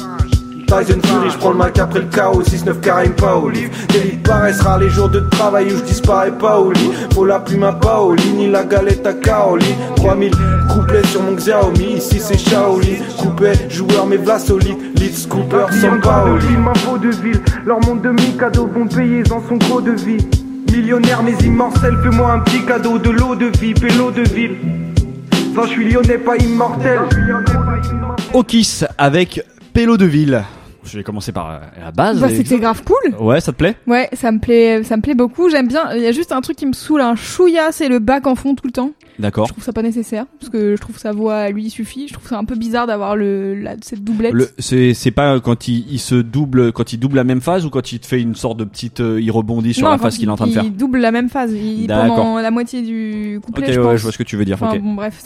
Speaker 6: Tyson Fury, je prends le Mac après le chaos 6-9 Karim livre D'élite paraissent rares les jours de travail où je disparais pas au lit. Faut la plume à lit, ni la galette à Kaoli 3000 couplets sur mon Xiaomi, ici c'est Shaoli. Coupé, joueur mais v'là solide, lead scooper sans pas au lit Ma vaudeville, leur monde de mi-cadeaux vont payer dans son gros de vie. Millionnaire mais immortel, fais-moi un petit cadeau de l'eau de vie, pélo de ville. Ça je suis lyonnais pas immortel.
Speaker 2: Okis avec Pélo de ville. Je vais commencer par euh, la base.
Speaker 3: Bah, c'était grave cool.
Speaker 2: Ouais, ça te plaît?
Speaker 3: Ouais, ça me plaît, ça me plaît beaucoup. J'aime bien. Il y a juste un truc qui me saoule un chouïa, c'est le bac en fond tout le temps.
Speaker 2: D'accord.
Speaker 3: Je trouve ça pas nécessaire parce que je trouve sa voix à lui suffit. Je trouve ça un peu bizarre d'avoir le la, cette doublette.
Speaker 2: Le, c'est, c'est pas quand il, il se double, quand il double la même phase ou quand il te fait une sorte de petite, euh, il rebondit sur
Speaker 3: Non,
Speaker 2: la phase qu'il est en train de faire.
Speaker 3: Il double la même phase. Il, pendant la moitié du
Speaker 2: Ok,
Speaker 3: couplet,
Speaker 2: ouais,
Speaker 3: je
Speaker 2: ouais,
Speaker 3: pense.
Speaker 2: je vois ce que tu veux dire.
Speaker 3: Enfin
Speaker 2: ok,
Speaker 3: bon, bref,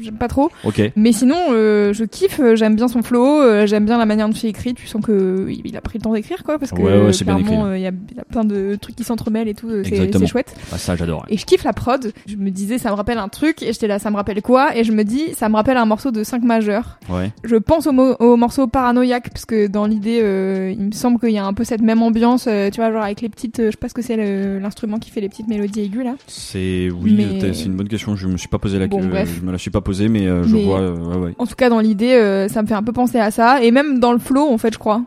Speaker 3: j'aime pas trop.
Speaker 2: ok.
Speaker 3: Mais sinon, euh, je kiffe. euh, J'aime bien son flow. euh, j'aime bien la manière dont il écrit. Tu sens que il a pris le temps d'écrire, quoi, parce que
Speaker 2: Ouais, ouais, c'est bien
Speaker 3: clairement, il y, a, il y a plein de trucs qui s'entremêlent et tout. C'est chouette.
Speaker 2: Ah, ça, j'adore.
Speaker 3: Et je kiffe la prod. Je me disais, ça me rappelle un truc. Et j'étais là, ça me rappelle quoi Et je me dis, ça me rappelle un morceau de 5 majeurs.
Speaker 2: Ouais.
Speaker 3: Je pense au, mo- au morceau Paranoïaque, parce que dans l'idée, euh, il me semble qu'il y a un peu cette même ambiance, euh, tu vois, genre avec les petites. euh, je sais pas ce que c'est l'instrument qui fait les petites mélodies aiguës là.
Speaker 2: C'est oui,
Speaker 3: Mais-
Speaker 2: c'est une bonne question. Je me suis pas posé la,
Speaker 3: Bon,
Speaker 2: je me la suis pas posée, mais euh, je
Speaker 3: Mais-
Speaker 2: vois. ouais, ouais.
Speaker 3: En tout cas, dans l'idée, ça me fait un peu penser à ça. Et même dans le flow, en fait, je crois.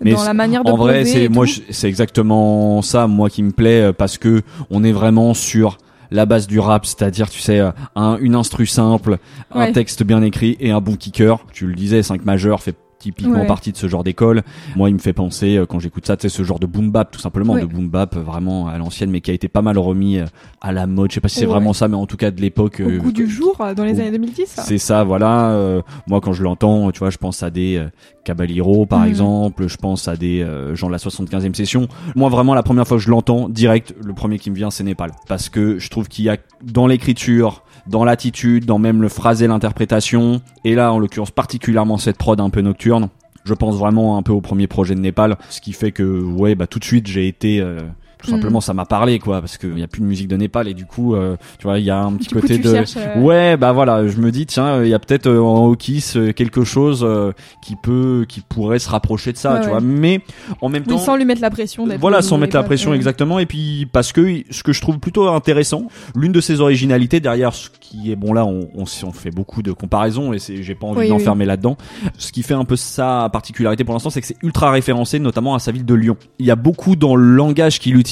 Speaker 2: Mais
Speaker 3: dans la manière de
Speaker 2: En vrai, c'est moi, c'est exactement ça, moi qui me plaît, parce que on est vraiment sur la base du rap, c'est-à-dire, tu sais, euh, un, une instru simple, un texte bien écrit et un bon kicker. Tu le disais, 5 majeurs fait typiquement
Speaker 3: Ouais.
Speaker 2: partie de ce genre d'école. Moi, il me fait penser, euh, quand j'écoute ça, tu sais, ce genre de boom bap, tout simplement,
Speaker 3: Ouais.
Speaker 2: de boom bap euh, vraiment à l'ancienne, mais qui a été pas mal remis euh, à la mode. Je sais pas si c'est
Speaker 3: Ouais.
Speaker 2: vraiment ça, mais en tout cas de l'époque.
Speaker 3: Au
Speaker 2: euh,
Speaker 3: goût du jour, dans les
Speaker 2: au-
Speaker 3: années 2010. ça.
Speaker 2: c'est ça, voilà. euh, moi, quand je l'entends, tu vois, je pense à des euh, Caballero, par
Speaker 3: Mhm.
Speaker 2: exemple. Je pense à des euh, gens de la 75e session. Moi, vraiment, la première fois que je l'entends, direct, le premier qui me vient, c'est Népal. Parce que je trouve qu'il y a dans l'écriture, dans l'attitude, dans même le phrasé, l'interprétation, et là, en l'occurrence, particulièrement cette prod un peu nocturne. Je pense vraiment un peu au premier projet de Népal, ce qui fait que, ouais, bah tout de suite, j'ai été... euh, tout simplement, ça m'a parlé, quoi, parce qu'il n'y a plus de musique de Népal, et du coup, euh, tu vois, il y a un petit
Speaker 3: Du
Speaker 2: côté de...
Speaker 3: cherches, euh,
Speaker 2: Ouais, bah voilà, je me dis tiens, il y a peut-être euh, en Hawkis euh, quelque chose euh, qui peut, qui pourrait se rapprocher de ça,
Speaker 3: Ouais,
Speaker 2: tu
Speaker 3: ouais.
Speaker 2: vois. Mais en même temps,
Speaker 3: Oui, sans lui mettre la pression.
Speaker 2: voilà, sans mettre la pression
Speaker 3: ouais.
Speaker 2: exactement. Et puis parce que ce que je trouve plutôt intéressant, l'une de ses originalités derrière ce qui est bon là, on, on, on fait beaucoup de comparaisons et c'est, j'ai pas envie
Speaker 3: Oui,
Speaker 2: d'enfermer là-dedans. Ce qui fait un peu sa particularité pour l'instant, c'est que c'est ultra référencé, notamment à sa ville de Lyon. Il y a beaucoup dans le langage qu'il utilise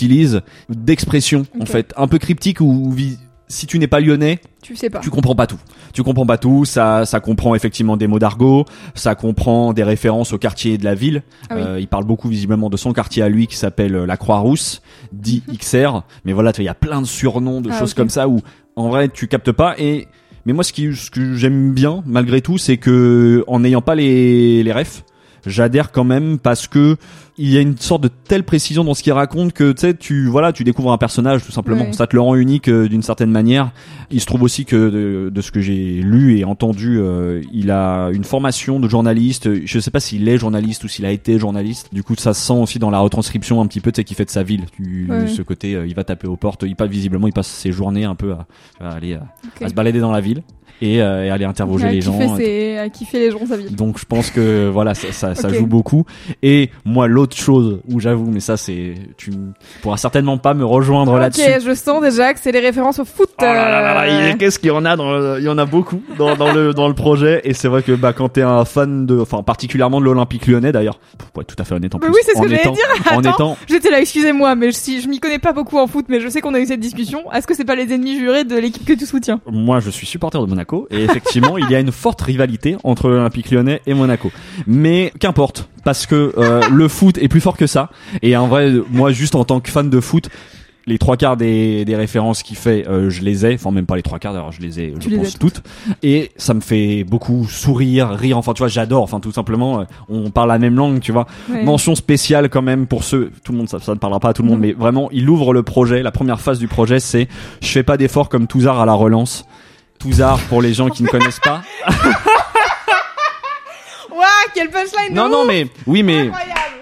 Speaker 2: d'expression en fait, un peu cryptique ou, si tu n'es pas lyonnais,
Speaker 3: Tu sais pas.
Speaker 2: tu comprends pas tout. Tu comprends pas tout. Ça, ça comprend effectivement des mots d'argot. Ça comprend des références au quartier de la ville.
Speaker 3: Ah oui.
Speaker 2: Euh, il parle beaucoup visiblement de son quartier à lui qui s'appelle euh, la Croix-Rousse, dit XR. Mais voilà, il y a plein de surnoms, de
Speaker 3: Ah,
Speaker 2: choses comme ça où en vrai tu captes pas. Et mais moi, ce qui, ce que j'aime bien malgré tout, c'est que en n'ayant pas les les refs, j'adhère quand même parce que il y a une sorte de telle précision dans ce qu'il raconte que tu sais tu voilà tu découvres un personnage tout simplement.
Speaker 3: Ouais.
Speaker 2: ça te le rend unique euh, d'une certaine manière. Il se trouve aussi que de, de ce que j'ai lu et entendu euh, il a une formation de journaliste. Je sais pas s'il est journaliste ou s'il a été journaliste. Du coup ça se sent aussi dans la retranscription un petit peu tu sais qu'il fait de sa ville. Tu,
Speaker 3: Ouais.
Speaker 2: ce côté euh, il va taper aux portes. Il passe visiblement il passe ses journées un peu à, à aller à, à se balader dans la ville et, euh, et aller interroger
Speaker 3: à
Speaker 2: les gens
Speaker 3: ses- à kiffer les gens sa vie.
Speaker 2: donc je pense que voilà ça, ça, joue beaucoup. Et moi l'autre chose où j'avoue, mais ça c'est tu pourras certainement pas me rejoindre là-dessus.
Speaker 3: Ok, je sens déjà que c'est les références au foot.
Speaker 2: Oh
Speaker 3: euh,
Speaker 2: qu'est-ce qu'il y en a dans le- il y en a beaucoup dans, dans le dans le projet et c'est vrai que bah quand t'es un fan de enfin particulièrement de l'Olympique Lyonnais d'ailleurs pour être tout à fait honnête en
Speaker 3: Mais
Speaker 2: plus
Speaker 3: oui, c'est ce que j'allais dire.
Speaker 2: en
Speaker 3: Attends.
Speaker 2: étant
Speaker 3: J'étais là, excusez-moi, mais si je m'y connais pas beaucoup en foot, mais je sais qu'on a eu cette discussion. Est-ce que c'est pas les ennemis jurés de l'équipe que tu soutiens?
Speaker 2: Moi je suis supporter de Monaco et effectivement il y a une forte rivalité entre l'Olympique Lyonnais et Monaco. Mais qu'importe parce que euh, le foot est plus fort que ça et en vrai moi juste en tant que fan de foot les trois quarts des, des références qu'il fait, euh, je les ai, enfin même pas les trois quarts d'ailleurs, je les ai, je
Speaker 3: les as
Speaker 2: pense toutes. Et ça me fait beaucoup sourire, rire, enfin tu vois, j'adore, enfin tout simplement, euh, on parle la même langue, tu vois.
Speaker 3: Ouais.
Speaker 2: Mention spéciale quand même pour ceux, tout le monde, ça, ça ne parlera pas à tout le monde, mais vraiment, il ouvre le projet. La première phase du projet, c'est je fais pas d'effort comme Touzard à la relance. Touzard pour les gens qui ne connaissent pas. *laughs*
Speaker 3: Ouah, quel punchline de
Speaker 2: Non, non,
Speaker 3: ouf
Speaker 2: mais oui, mais
Speaker 3: Incroyable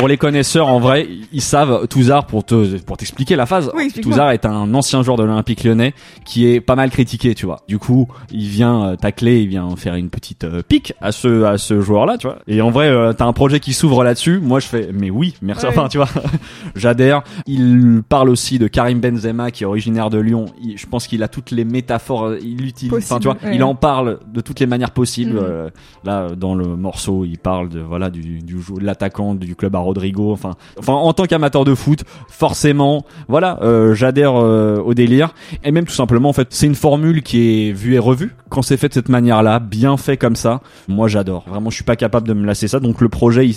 Speaker 2: pour les connaisseurs, en vrai, ils savent Touzard pour te pour t'expliquer la phase.
Speaker 3: Oui.
Speaker 2: Touzard est un ancien joueur de l'Olympique Lyonnais qui est pas mal critiqué, tu vois. Du coup, il vient euh, tacler, il vient faire une petite euh, pique à ce à ce joueur-là, tu vois. Et en vrai, euh, t'as un projet qui s'ouvre là-dessus. Moi, je fais, mais oui, merci.
Speaker 3: Ouais.
Speaker 2: Enfin, tu vois, *laughs* j'adhère. Il parle aussi de Karim Benzema qui est originaire de Lyon. Il- je pense qu'il a toutes les métaphores. euh, Il utilise, enfin, tu vois,
Speaker 3: ouais.
Speaker 2: il en parle de toutes les manières possibles.
Speaker 3: Mhm.
Speaker 2: Euh, là, dans le morceau, il parle de voilà du du de l'attaquant du club à Rodrigo. Enfin, enfin, en tant qu'amateur de foot, forcément, voilà, euh, j'adhère euh, au délire. Et même tout simplement, en fait, c'est une formule qui est vue et revue. Quand c'est fait de cette manière-là, bien fait comme ça, moi j'adore. Vraiment, je suis pas capable de me lasser ça. Donc le projet,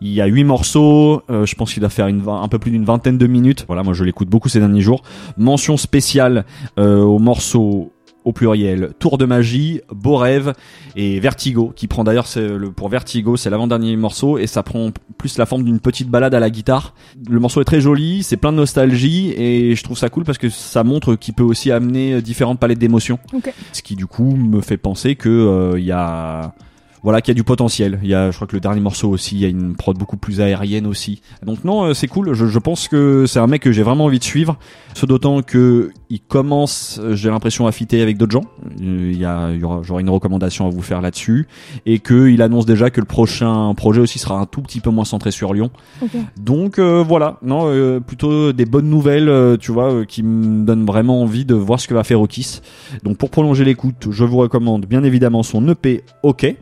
Speaker 2: il, y a huit morceaux. euh, je pense qu'il doit faire un peu plus d'une vingtaine de minutes. Voilà, moi je l'écoute beaucoup ces derniers jours. Mention spéciale aux morceaux au pluriel Tour de magie, Beau rêve et Vertigo qui prend d'ailleurs c'est le pour Vertigo c'est l'avant-dernier morceau et ça prend plus la forme d'une petite balade à la guitare. Le morceau est très joli, c'est plein de nostalgie et je trouve ça cool parce que ça montre qu'il peut aussi amener différentes palettes d'émotions.
Speaker 3: Ok.
Speaker 2: Ce qui du coup me fait penser que euh, y a voilà qu'il y a du potentiel. Il y a, je crois que le dernier morceau aussi, il y a une prod beaucoup plus aérienne aussi. Donc non, euh, c'est cool. Je, je pense que c'est un mec que j'ai vraiment envie de suivre. Ce d'autant que il commence, euh, j'ai l'impression à fitter avec d'autres gens. Euh, Il y a, j'aurai une recommandation à vous faire là-dessus et que il annonce déjà que le prochain projet aussi sera un tout petit peu moins centré sur Lyon.
Speaker 3: Ok.
Speaker 2: Donc euh, voilà, non, euh, plutôt des bonnes nouvelles, euh, tu vois, qui me donnent vraiment envie de voir ce que va faire Okis. Donc pour prolonger l'écoute, je vous recommande bien évidemment son EP OK.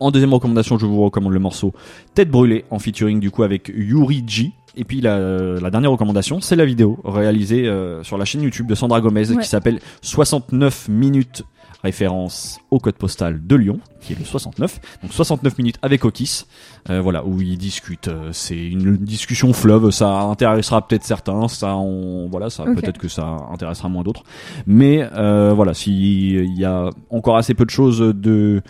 Speaker 2: En deuxième recommandation, je vous recommande le morceau Tête brûlée en featuring du coup avec Yuri G. Et puis la, la dernière recommandation, c'est la vidéo réalisée euh, sur la chaîne YouTube de Sandra Gomez
Speaker 3: Ouais.
Speaker 2: qui s'appelle 69 minutes référence au code postal de Lyon, qui est le 69. Donc 69 minutes avec Okis, euh, voilà, où ils discutent. Euh, C'est une discussion fleuve, ça intéressera peut-être certains, ça, on, voilà, ça peut-être que ça intéressera moins d'autres. Mais euh, voilà, s'il y a encore assez peu de choses de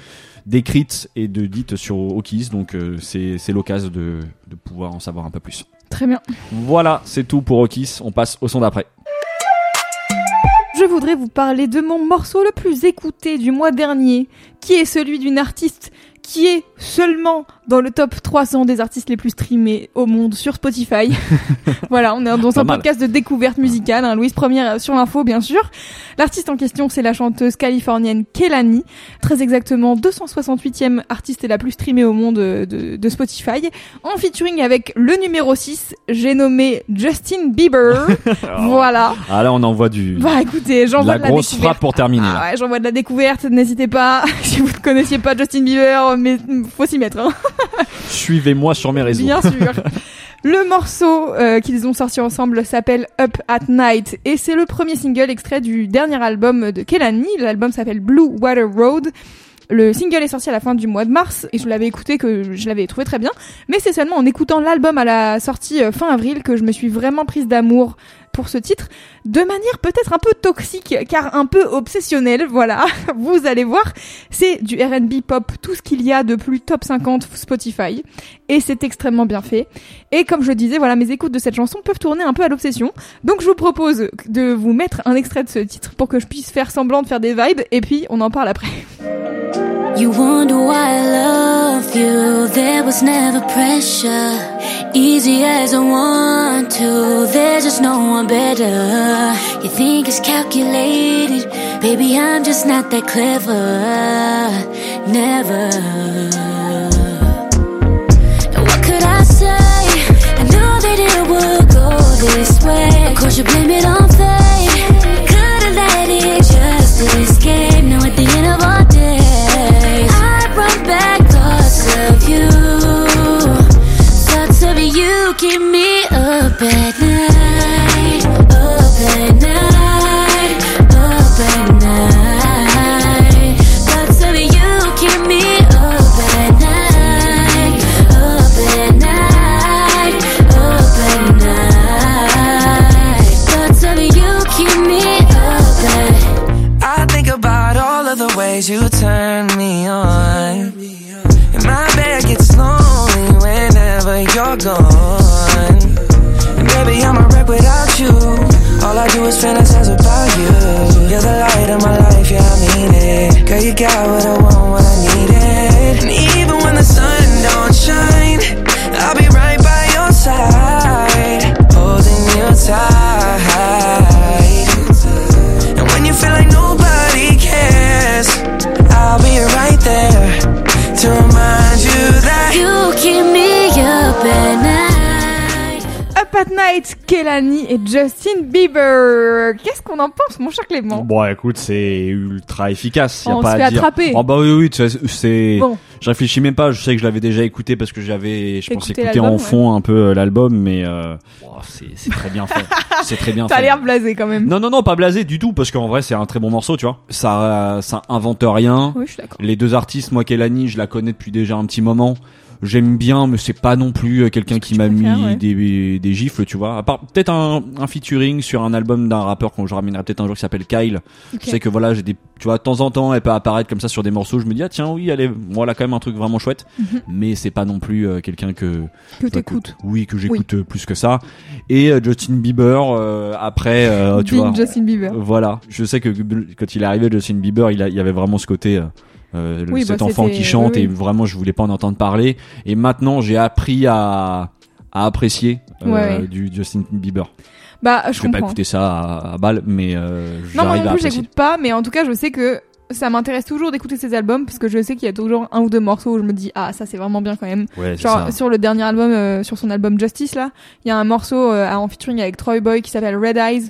Speaker 2: d'écrites et de dites sur Okis, donc euh, c'est c'est l'occasion de, de pouvoir en savoir un peu plus.
Speaker 3: Très bien.
Speaker 2: Voilà, c'est tout pour Okis. On passe au son d'après.
Speaker 3: Je voudrais vous parler de mon morceau le plus écouté du mois dernier, qui est celui d'une artiste qui est seulement dans le top 300 des artistes les plus streamés au monde sur Spotify. *laughs* voilà, on est dans un
Speaker 2: mal.
Speaker 3: podcast de découverte musicale, hein, Louise Première sur l'info bien sûr. L'artiste en question, c'est la chanteuse californienne Kelani, très exactement 268e artiste et la plus streamée au monde de, de- Spotify, en featuring avec le numéro 6, j'ai nommé Justin Bieber. *laughs* voilà.
Speaker 2: Ah là, on envoie du
Speaker 3: Bah écoutez, j'envoie de la
Speaker 2: grosse
Speaker 3: découverte.
Speaker 2: frappe pour terminer.
Speaker 3: Ah ouais, j'envoie de la découverte, n'hésitez pas. *laughs* si vous ne connaissiez pas Justin Bieber, mais faut s'y mettre, hein. *laughs*
Speaker 2: Suivez-moi sur mes réseaux.
Speaker 3: bien sûr. Le morceau euh, qu'ils ont sorti ensemble s'appelle Up at Night et c'est le premier single extrait du dernier album de Kelani. L'album s'appelle Blue Water Road. Le single est sorti à la fin du mois de mars et je l'avais écouté que je l'avais trouvé très bien. Mais c'est seulement en écoutant l'album à la sortie euh, fin avril que je me suis vraiment prise d'amour pour ce titre, de manière peut-être un peu toxique, car un peu obsessionnelle, voilà, *laughs* vous allez voir, c'est du R&B pop, tout ce qu'il y a de plus top 50 Spotify, et c'est extrêmement bien fait. Et comme je disais, voilà, mes écoutes de cette chanson peuvent tourner un peu à l'obsession, donc je vous propose de vous mettre un extrait de ce titre pour que je puisse faire semblant de faire des vibes, et puis on en parle après.
Speaker 7: You wonder why I love you. There was never pressure. Easy as I want to. There's just no one better. You think it's calculated. Baby, I'm just not that clever. Never. What could I say? I knew that it would go this way. Of course, you blame it on fate. Could've let it just escape.
Speaker 5: Ways you turn me on. And my bed gets lonely whenever you're gone. And baby, I'm a wreck without you. All I do is fantasize about you. You're the light of my life, yeah, I mean it. Girl, you got what I want, what I needed. To remind
Speaker 7: Up at Night,
Speaker 3: Kelani et Justin Bieber. Qu'est-ce qu'on en pense, mon cher Clément
Speaker 2: Bon, écoute, c'est ultra efficace. Y a
Speaker 3: On
Speaker 2: pas
Speaker 3: se
Speaker 2: à
Speaker 3: fait
Speaker 2: dire.
Speaker 3: attraper.
Speaker 2: Oh bah oui, oui, c'est.
Speaker 3: Bon.
Speaker 2: Je réfléchis même pas. Je sais que je l'avais déjà écouté parce que j'avais, je pense,
Speaker 3: Écouté
Speaker 2: en
Speaker 3: ouais.
Speaker 2: fond un peu euh, l'album, mais euh, oh, c'est très bien fait. *laughs* c'est très bien
Speaker 3: T'as
Speaker 2: fait.
Speaker 3: l'air blasé quand même.
Speaker 2: Non, non, non, pas blasé du tout, parce qu'en vrai, c'est un très bon morceau, tu vois. Ça, ça invente rien.
Speaker 3: Oui, je suis d'accord.
Speaker 2: Les deux artistes, moi, Kelani, je la connais depuis déjà un petit moment. J'aime bien, mais c'est pas non plus euh, quelqu'un qui m'a mis
Speaker 3: ouais.
Speaker 2: des, des gifles, tu vois. À part peut-être un, un featuring sur un album d'un rappeur qu'on je ramènerai peut-être un jour qui s'appelle Kyle. Je sais que voilà, j'ai des, tu vois, de temps en temps, elle peut apparaître comme ça sur des morceaux. Je me dis ah tiens oui, elle est, a quand même un truc vraiment chouette.
Speaker 3: Mhm.
Speaker 2: Mais c'est pas non plus euh, quelqu'un que
Speaker 3: Que t'écoutes.
Speaker 2: oui que j'écoute euh, plus que ça. Et euh, Justin Bieber euh, après, tu
Speaker 3: Bing
Speaker 2: vois.
Speaker 3: Justin Bieber.
Speaker 2: Voilà, je sais que quand il est arrivé Justin Bieber, il, a, il y avait vraiment ce côté, euh,
Speaker 3: Oui,
Speaker 2: cet
Speaker 3: bah,
Speaker 2: enfant qui chante
Speaker 3: oui,
Speaker 2: et vraiment je voulais pas en entendre parler. Et maintenant j'ai appris à, à apprécier euh,
Speaker 3: Ouais,
Speaker 2: du Justin Bieber.
Speaker 3: Bah, je
Speaker 2: Je vais pas écouter ça à, à balle, mais euh,
Speaker 3: Non, moi non plus, j'écoute pas, mais en tout cas, je sais que ça m'intéresse toujours d'écouter ces albums parce que je sais qu'il y a toujours un ou deux morceaux où je me dis ah ça c'est vraiment bien quand même.
Speaker 2: Ouais,
Speaker 3: Genre
Speaker 2: ça.
Speaker 3: sur le dernier album, euh, sur son album Justice là, il y a un morceau euh, en featuring avec Troy Boy qui s'appelle Red Eyes.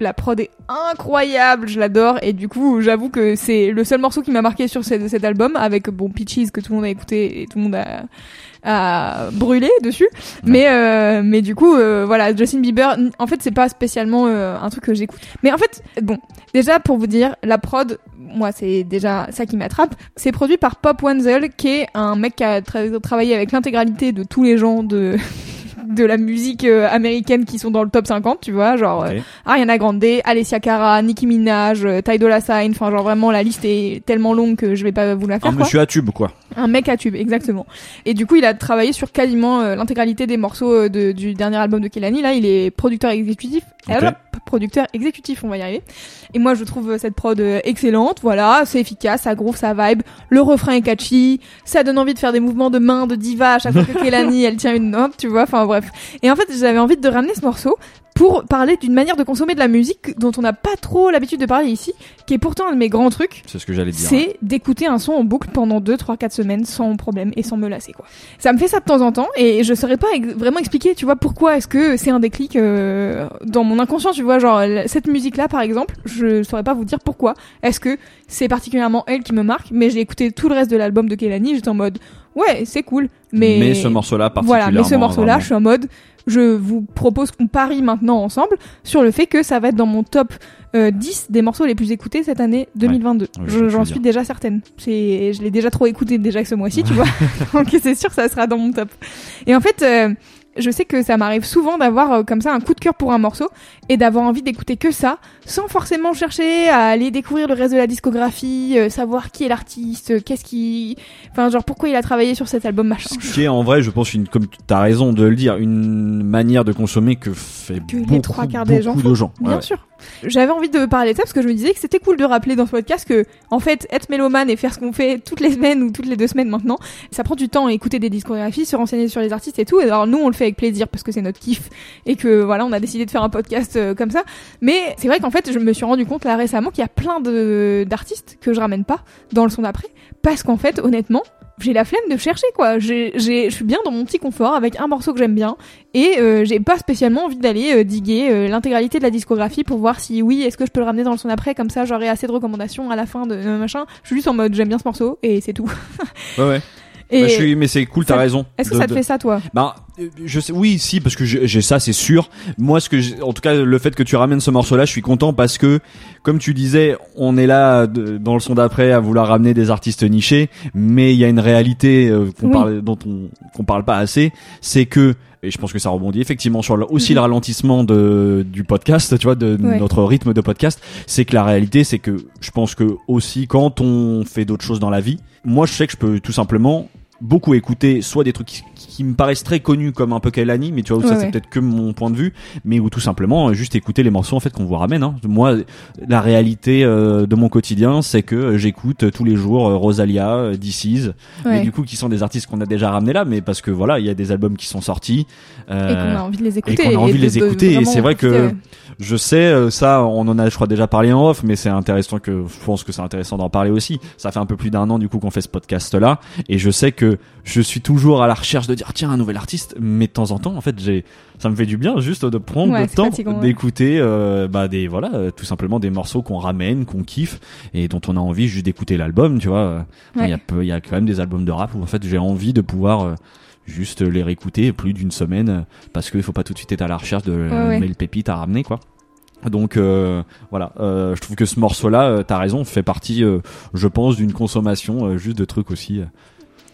Speaker 3: La prod est incroyable, je l'adore et du coup j'avoue que c'est le seul morceau qui m'a marqué sur ce- cet album avec bon Peaches que tout le monde a écouté et tout le monde a, a brûlé dessus. Mais euh, mais du coup euh, voilà Justin Bieber en fait c'est pas spécialement euh, un truc que j'écoute. Mais en fait bon déjà pour vous dire la prod moi c'est déjà ça qui m'attrape. C'est produit par Pop Wenzel qui est un mec qui a tra- travaillé avec l'intégralité de tous les gens de de la musique euh, américaine qui sont dans le top 50, tu vois, genre
Speaker 2: Ok.
Speaker 3: euh, Ariana Grande, Alessia Cara, Nicki Minaj, euh, Ty Dolla Sign, enfin genre vraiment la liste est tellement longue que je vais pas vous la faire
Speaker 2: Un
Speaker 3: quoi.
Speaker 2: monsieur à tube quoi.
Speaker 3: Un mec à tube, exactement. Et du coup, il a travaillé sur quasiment l'intégralité des morceaux de- du dernier album de Kelani. Là, il est producteur exécutif. Alors, producteur exécutif, on va y arriver. Et moi, je trouve cette prod euh, excellente. Voilà, c'est efficace, ça groove, ça vibe. Le refrain est catchy. Ça donne envie de faire des mouvements de main de diva à chaque fois que *laughs* Kelani, elle tient une note, tu vois. Enfin bref. Et en fait, j'avais envie de ramener ce morceau pour parler d'une manière de consommer de la musique dont on n'a pas trop l'habitude de parler ici, qui est pourtant un de mes grands trucs
Speaker 2: C'est ce que j'allais dire.
Speaker 3: c'est d'écouter un son en boucle pendant 2, 3, 4 semaines sans problème et sans me lasser quoi. Ça me fait ça de temps en temps et je saurais pas ex- vraiment expliquer tu vois pourquoi est-ce que c'est un déclic euh, dans mon inconscient tu vois genre cette musique là par exemple je saurais pas vous dire pourquoi est-ce que c'est particulièrement elle qui me marque? Mais j'ai écouté tout le reste de l'album de Kelani j'étais en mode Ouais, c'est cool. Mais,
Speaker 2: Mais ce morceau-là,
Speaker 3: Voilà, mais ce
Speaker 2: particulièrement,
Speaker 3: morceau-là, je suis en mode, je vous propose qu'on parie maintenant ensemble sur le fait que ça va être dans mon top euh, 10 des morceaux les plus écoutés cette année 2022.
Speaker 2: Ouais, je
Speaker 3: Je-
Speaker 2: sais ce que tu
Speaker 3: J'en
Speaker 2: veux
Speaker 3: suis déjà certaine. C'est- Je l'ai déjà trop écouté déjà ce mois-ci, tu vois. *laughs* *laughs* Donc c'est sûr ça sera dans mon top. Et en fait, euh, je sais que ça m'arrive souvent d'avoir euh, comme ça un coup de cœur pour un morceau et d'avoir envie d'écouter que ça, sans forcément chercher à aller découvrir le reste de la discographie, euh, savoir qui est l'artiste, euh, qu'est-ce qui, enfin genre pourquoi il a travaillé sur cet album machin.
Speaker 2: Ce qui est en vrai, je pense, une, comme tu as raison de le dire, une manière de consommer que fait
Speaker 3: Que les
Speaker 2: beaucoup,
Speaker 3: trois quarts des gens
Speaker 2: de gens.
Speaker 3: Bien
Speaker 2: ouais.
Speaker 3: sûr. J'avais envie de parler de ça parce que je me disais que c'était cool de rappeler dans ce podcast que, en fait, être mélomane et faire ce qu'on fait toutes les semaines ou toutes les deux semaines maintenant, ça prend du temps écouter des discographies, se renseigner sur les artistes et tout. Et alors nous, on le fait avec plaisir parce que c'est notre kiff et que voilà, on a décidé de faire un podcast euh, comme ça. Mais c'est vrai qu'en fait, je me suis rendu compte là récemment qu'il y a plein d'artistes que je ramène pas dans le son d'après parce qu'en fait, honnêtement. J'ai la flemme de chercher quoi. Je suis bien dans mon petit confort avec un morceau que j'aime bien et euh, j'ai pas spécialement envie d'aller euh, diguer euh, l'intégralité de la discographie pour voir si oui, est-ce que je peux le ramener dans le son après, comme ça j'aurai assez de recommandations à la fin de euh, machin. Je suis juste en mode j'aime bien ce morceau et c'est tout.
Speaker 2: Ouais, ouais.
Speaker 3: Et
Speaker 2: Bah, je suis, mais c'est cool, t'as raison.
Speaker 3: est-ce que ça te
Speaker 2: de-
Speaker 3: fait ça toi
Speaker 2: Bah, je sais, oui, si, parce que j'ai ça, c'est sûr. Moi, ce que, en tout cas, le fait que tu ramènes ce morceau-là, je suis content parce que, comme tu disais, on est là de- dans le son d'après à vouloir ramener des artistes nichés, mais il y a une réalité euh, qu'on
Speaker 3: Oui.
Speaker 2: parle, dont on qu'on parle pas assez, c'est que et je pense que ça rebondit effectivement sur le- aussi
Speaker 3: Mhm.
Speaker 2: le ralentissement de du podcast, tu vois, de
Speaker 3: Ouais.
Speaker 2: notre rythme de podcast, c'est que la réalité, c'est que je pense que aussi quand on fait d'autres choses dans la vie, moi je sais que je peux tout simplement beaucoup écouter soit des trucs qui, qui me paraissent très connus comme un peu Kailani mais tu vois
Speaker 3: Ouais,
Speaker 2: ça
Speaker 3: ouais.
Speaker 2: c'est peut-être que mon point de vue mais ou tout simplement euh, juste écouter les morceaux en fait qu'on vous ramène hein. moi la réalité euh, de mon quotidien c'est que euh, j'écoute euh, tous les jours euh, Rosalia Is mais du coup qui sont des artistes qu'on a déjà ramenés là mais parce que voilà il y a des albums qui sont sortis
Speaker 3: Et
Speaker 2: euh,
Speaker 3: qu'on a envie de les
Speaker 2: et
Speaker 3: écouter.
Speaker 2: qu'on a envie de les écouter, et c'est vrai que- je sais, ça, on en a, je crois, déjà parlé en off, mais c'est intéressant que, je pense que c'est intéressant d'en parler aussi. Ça fait un peu plus d'un an, du coup, qu'on fait ce podcast-là, et je sais que je suis toujours à la recherche de dire, tiens, un nouvel artiste, mais de temps en temps, en fait, j'ai, ça me fait du bien juste de prendre
Speaker 3: Ouais,
Speaker 2: le temps d'écouter, euh, bah, des, voilà, euh, tout simplement des morceaux qu'on ramène, qu'on kiffe, et dont on a envie juste d'écouter l'album, tu vois. Il
Speaker 3: Ouais.
Speaker 2: y a peu, il y a quand même des albums de rap où, en fait, j'ai envie de pouvoir, euh, juste les réécouter plus d'une semaine parce qu'il faut pas tout de suite être à la recherche de
Speaker 3: ouais.
Speaker 2: mail pépite à ramener quoi. Donc euh, voilà, euh, je trouve que ce morceau-là, euh, t'as raison, fait partie, je pense, d'une consommation juste de trucs aussi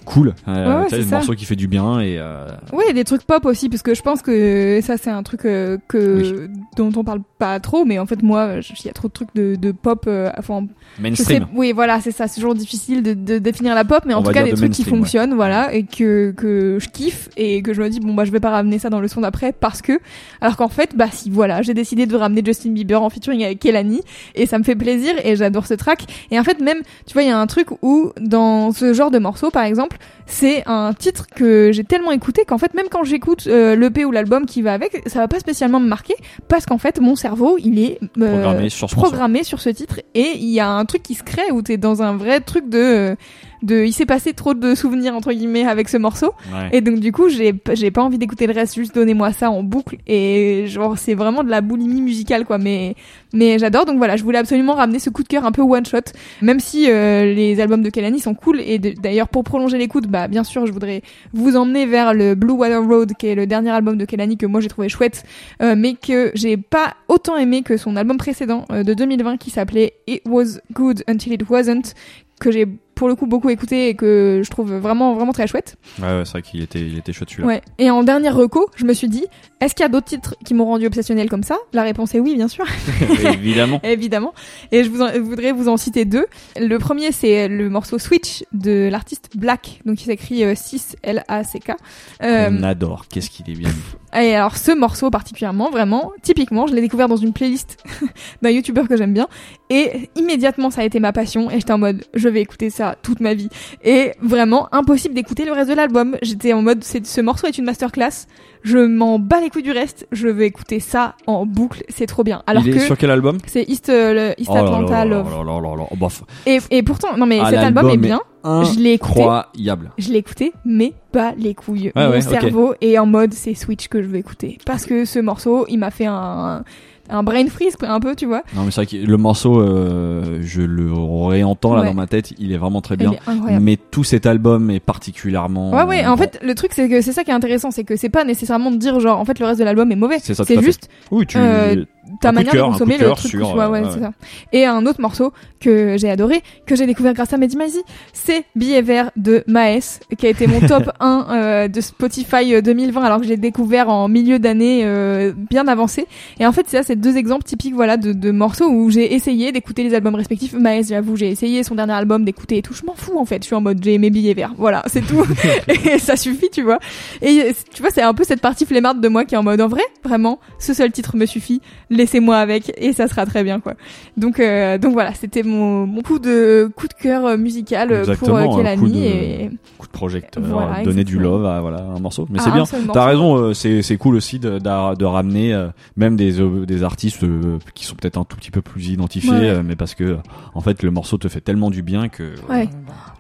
Speaker 2: cool. Euh,
Speaker 3: Ouais, c'est
Speaker 2: un morceau qui fait du bien et euh,
Speaker 3: Ouais, des trucs pop aussi, parce que je pense que ça c'est un truc euh, que dont on parle pas trop, mais en fait moi, il y a trop de trucs de, de pop. euh, enfin, je sais,
Speaker 2: mainstream.
Speaker 3: oui, voilà, c'est ça. C'est toujours difficile de, de définir la pop, mais en
Speaker 2: On
Speaker 3: tout cas des
Speaker 2: de
Speaker 3: trucs qui
Speaker 2: ouais.
Speaker 3: fonctionnent, voilà, et que que je kiffe et que je me dis bon bah je vais pas ramener ça dans le son d'après parce que, alors qu'en fait bah si voilà, j'ai décidé de ramener Justin Bieber en featuring avec Kelani et ça me fait plaisir et j'adore ce track. Et en fait même, tu vois, il y a un truc où dans ce genre de morceau par exemple, c'est un titre que j'ai tellement écouté qu'en fait même quand j'écoute euh, l'EP ou l'album qui va avec, ça va pas spécialement me marquer parce qu'en fait mon cerveau il est euh,
Speaker 2: Programmé sur ce morceau.
Speaker 3: programmé sur ce titre et il y a un truc qui se crée où t'es dans un vrai truc de de il s'est passé trop de souvenirs entre guillemets avec ce morceau.
Speaker 2: Ouais.
Speaker 3: et donc du coup j'ai j'ai pas envie d'écouter le reste juste donnez-moi ça en boucle. Et genre c'est vraiment de la boulimie musicale quoi. Mais mais j'adore. Donc voilà je voulais absolument ramener ce coup de cœur un peu one shot. Même si euh, les albums de Kelani sont cool. Et d'ailleurs pour prolonger l'écoute bah bien sûr je voudrais vous emmener vers le Blue Water Road qui est le dernier album de Kelani que moi j'ai trouvé chouette. Euh, mais que j'ai pas autant aimé que son album précédent euh, de 2020 qui s'appelait It Was Good Until It Wasn't que j'ai pour le coup beaucoup écouté et que je trouve vraiment vraiment très chouette.
Speaker 2: Ouais, ouais, c'est vrai qu'il était, il était chouette celui-là.
Speaker 3: Ouais. Et en dernière reco, je me suis dit, est-ce qu'il y a d'autres titres qui m'ont rendu obsessionnel comme ça? La réponse est oui, bien sûr. *laughs*
Speaker 2: Évidemment. *laughs*
Speaker 3: Évidemment. Et je vous en- je voudrais vous en citer deux. Le premier, c'est le morceau Switch de l'artiste Black, donc il s'écrit euh, 6 L-A-C-K. Euh,
Speaker 2: On adore. Qu'est-ce qu'il est bien. *laughs*
Speaker 3: et alors ce morceau particulièrement, vraiment, typiquement, je l'ai découvert dans une playlist d'un youtubeur que j'aime bien. Et immédiatement, ça a été ma passion. Et j'étais en mode, je vais écouter ça toute ma vie. Et vraiment, impossible d'écouter le reste de l'album. J'étais en mode, ce morceau est une masterclass. Je m'en bats les couilles du reste. Je vais écouter ça en boucle. C'est trop bien. Alors
Speaker 2: il est
Speaker 3: que
Speaker 2: sur quel album?
Speaker 3: c'est East, euh, le East
Speaker 2: Oh
Speaker 3: Atlanta Love.
Speaker 2: Oh, bah,
Speaker 3: Et, et pourtant, non mais
Speaker 2: Ah,
Speaker 3: cet album est bien. Je l'ai écouté.
Speaker 2: Incroyable.
Speaker 3: Je l'ai écouté, mais pas les couilles. Mon
Speaker 2: ouais,
Speaker 3: cerveau est en mode c'est Switch que je veux écouter. Parce que ce morceau, il m'a fait un, un brain freeze un peu, tu vois.
Speaker 2: Non mais c'est vrai que le morceau, euh, je le réentends là
Speaker 3: Ouais.
Speaker 2: dans ma tête, il est vraiment très bien. Mais tout cet album est particulièrement.
Speaker 3: Ouais, ouais. En
Speaker 2: bon.
Speaker 3: fait, le truc, c'est que c'est ça qui est intéressant, c'est que c'est pas nécessairement de dire genre, en fait, le reste de l'album est mauvais.
Speaker 2: C'est
Speaker 3: juste
Speaker 2: oui, tu.
Speaker 3: euh, ta
Speaker 2: de
Speaker 3: manière de consommer
Speaker 2: de
Speaker 3: le truc.
Speaker 2: sur,
Speaker 3: tu vois, ouais,
Speaker 2: euh,
Speaker 3: c'est
Speaker 2: ouais.
Speaker 3: ça. Et un autre morceau que j'ai adoré, que j'ai découvert grâce à Mehdi Maizi, c'est Billet vert de Maes, qui a été mon top *laughs* 1 euh, de Spotify euh, 2020, alors que j'ai découvert en milieu d'année euh, bien avancé. Et en fait, c'est ça, c'est deux exemples typiques, voilà, de, de morceaux où j'ai essayé d'écouter les albums respectifs. Maes, j'avoue, j'ai essayé son dernier album d'écouter et tout. Je m'en fous, en fait. Je suis en mode, j'ai aimé Billet vert. Voilà, c'est tout. *laughs* *laughs* et ça suffit, tu vois. Et tu vois, c'est un peu cette partie flemmarde de moi qui est en mode, en vrai, vraiment, ce seul titre me suffit. Laissez-moi avec et ça sera très bien, quoi. Donc, euh, donc voilà, c'était mon, mon coup de coup de cœur euh, musical euh, pour euh,
Speaker 2: un coup
Speaker 3: Kelani
Speaker 2: de-
Speaker 3: et
Speaker 2: coup de projecteur,
Speaker 3: Voilà,
Speaker 2: donner du love à voilà un morceau. Mais c'est
Speaker 3: un
Speaker 2: bien. T'as raison, euh, c'est c'est cool aussi de, de, de ramener euh, même des des artistes euh, qui sont peut-être un tout petit peu plus identifiés,
Speaker 3: Ouais.
Speaker 2: euh, mais parce que en fait le morceau te fait tellement du bien que.
Speaker 3: Ouais.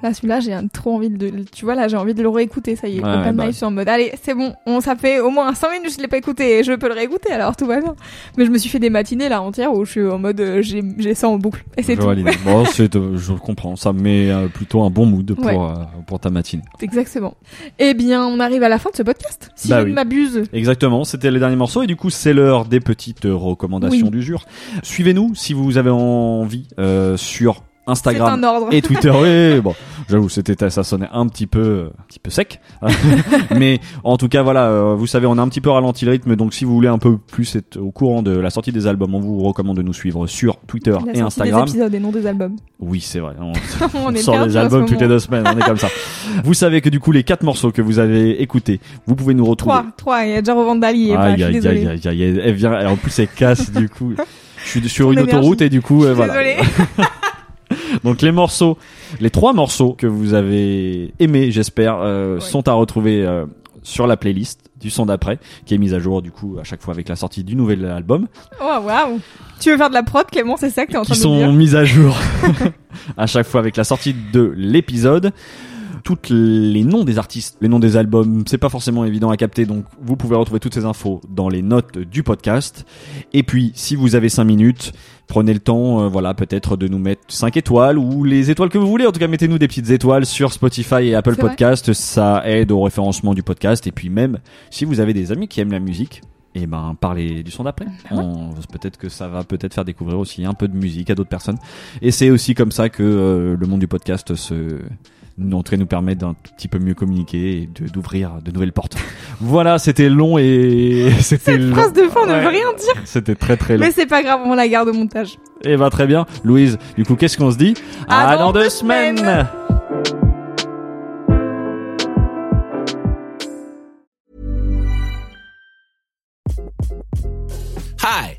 Speaker 3: Là, celui-là, j'ai trop envie de, tu vois, là, j'ai envie de le réécouter, ça y est.
Speaker 2: Ouais,
Speaker 3: Open
Speaker 2: bah
Speaker 3: Mic, je suis en mode, allez, c'est bon, on, ça fait au moins 5 minutes je l'ai pas écouté et je peux le réécouter, alors tout va bien. Mais je me suis fait des matinées, là, entières où je suis en mode, euh, j'ai, j'ai ça en boucle. Et c'est
Speaker 2: je
Speaker 3: tout.
Speaker 2: valide. Bon, c'est, euh, je comprends. Ça met euh, plutôt un bon mood pour
Speaker 3: Ouais.
Speaker 2: euh, pour ta matinée.
Speaker 3: Exactement. Eh bien, on arrive à la fin de ce podcast. Si
Speaker 2: Bah
Speaker 3: je
Speaker 2: oui.
Speaker 3: ne m'abuse.
Speaker 2: Exactement, c'était les derniers morceaux et du coup c'est l'heure des petites euh, recommandations
Speaker 3: Oui.
Speaker 2: du jour. Suivez-nous si vous avez envie euh, sur Instagram et Twitter. oui, bon, j'avoue, c'était ça sonnait un petit peu, un petit peu sec, mais en tout cas voilà, euh, vous savez, on a un petit peu ralenti le rythme, donc si vous voulez un peu plus être au courant de la sortie des albums, on vous recommande de nous suivre sur Twitter
Speaker 3: La
Speaker 2: et Instagram.
Speaker 3: des épisodes et non des albums.
Speaker 2: Oui, c'est vrai. On,
Speaker 3: on est
Speaker 2: sort des albums toutes les deux semaines, on est comme ça. Vous savez que du coup les quatre morceaux que vous avez écoutés, vous pouvez nous retrouver.
Speaker 3: Trois, trois, il y a
Speaker 2: aïe,
Speaker 3: désolée.
Speaker 2: aïe, aïe, aïe, aïe, elle vient, en plus elle casse du coup. Je suis sur une
Speaker 3: énergie.
Speaker 2: autoroute et du coup, euh, voilà. *laughs* Donc les morceaux, les trois morceaux que vous avez aimés, j'espère, euh, sont à retrouver euh, sur la playlist du son d'après, qui est mise à jour du coup à chaque fois avec la sortie du nouvel album,
Speaker 3: Oh, waouh. Tu veux faire de la prod, Clément, c'est ça que t'es en train
Speaker 2: qui
Speaker 3: de dire
Speaker 2: sont mises à jour *laughs* *laughs* à chaque fois avec la sortie de l'épisode. Toutes les noms des artistes, les noms des albums, c'est pas forcément évident à capter, donc vous pouvez retrouver toutes ces infos dans les notes du podcast. Et puis, si vous avez 5 minutes, prenez le temps, euh, voilà, peut-être de nous mettre 5 étoiles ou les étoiles que vous voulez. En tout cas, mettez-nous des petites étoiles sur Spotify et Apple. Podcast. Ça aide au référencement du podcast. Et puis même, si vous avez des amis qui aiment la musique, et ben parlez du son d'après.
Speaker 3: Bah ouais.
Speaker 2: Peut-être que ça va peut-être faire découvrir aussi un peu de musique à d'autres personnes. Et c'est aussi comme ça que euh, le monde du podcast se nous, en tout cas, nous permet d'un petit peu mieux communiquer et de- d'ouvrir de nouvelles portes. *laughs* voilà, c'était long et *laughs* c'était
Speaker 3: Cette
Speaker 2: long.
Speaker 3: phrase de fin ne veut rien dire.
Speaker 2: C'était très très long.
Speaker 3: Mais c'est pas grave, on la garde au montage.
Speaker 2: Et bah très bien, Louise. Du coup, qu'est-ce qu'on se dit?
Speaker 3: À dans
Speaker 2: dans
Speaker 3: deux
Speaker 2: deux semaines.
Speaker 3: semaines.
Speaker 8: Hi,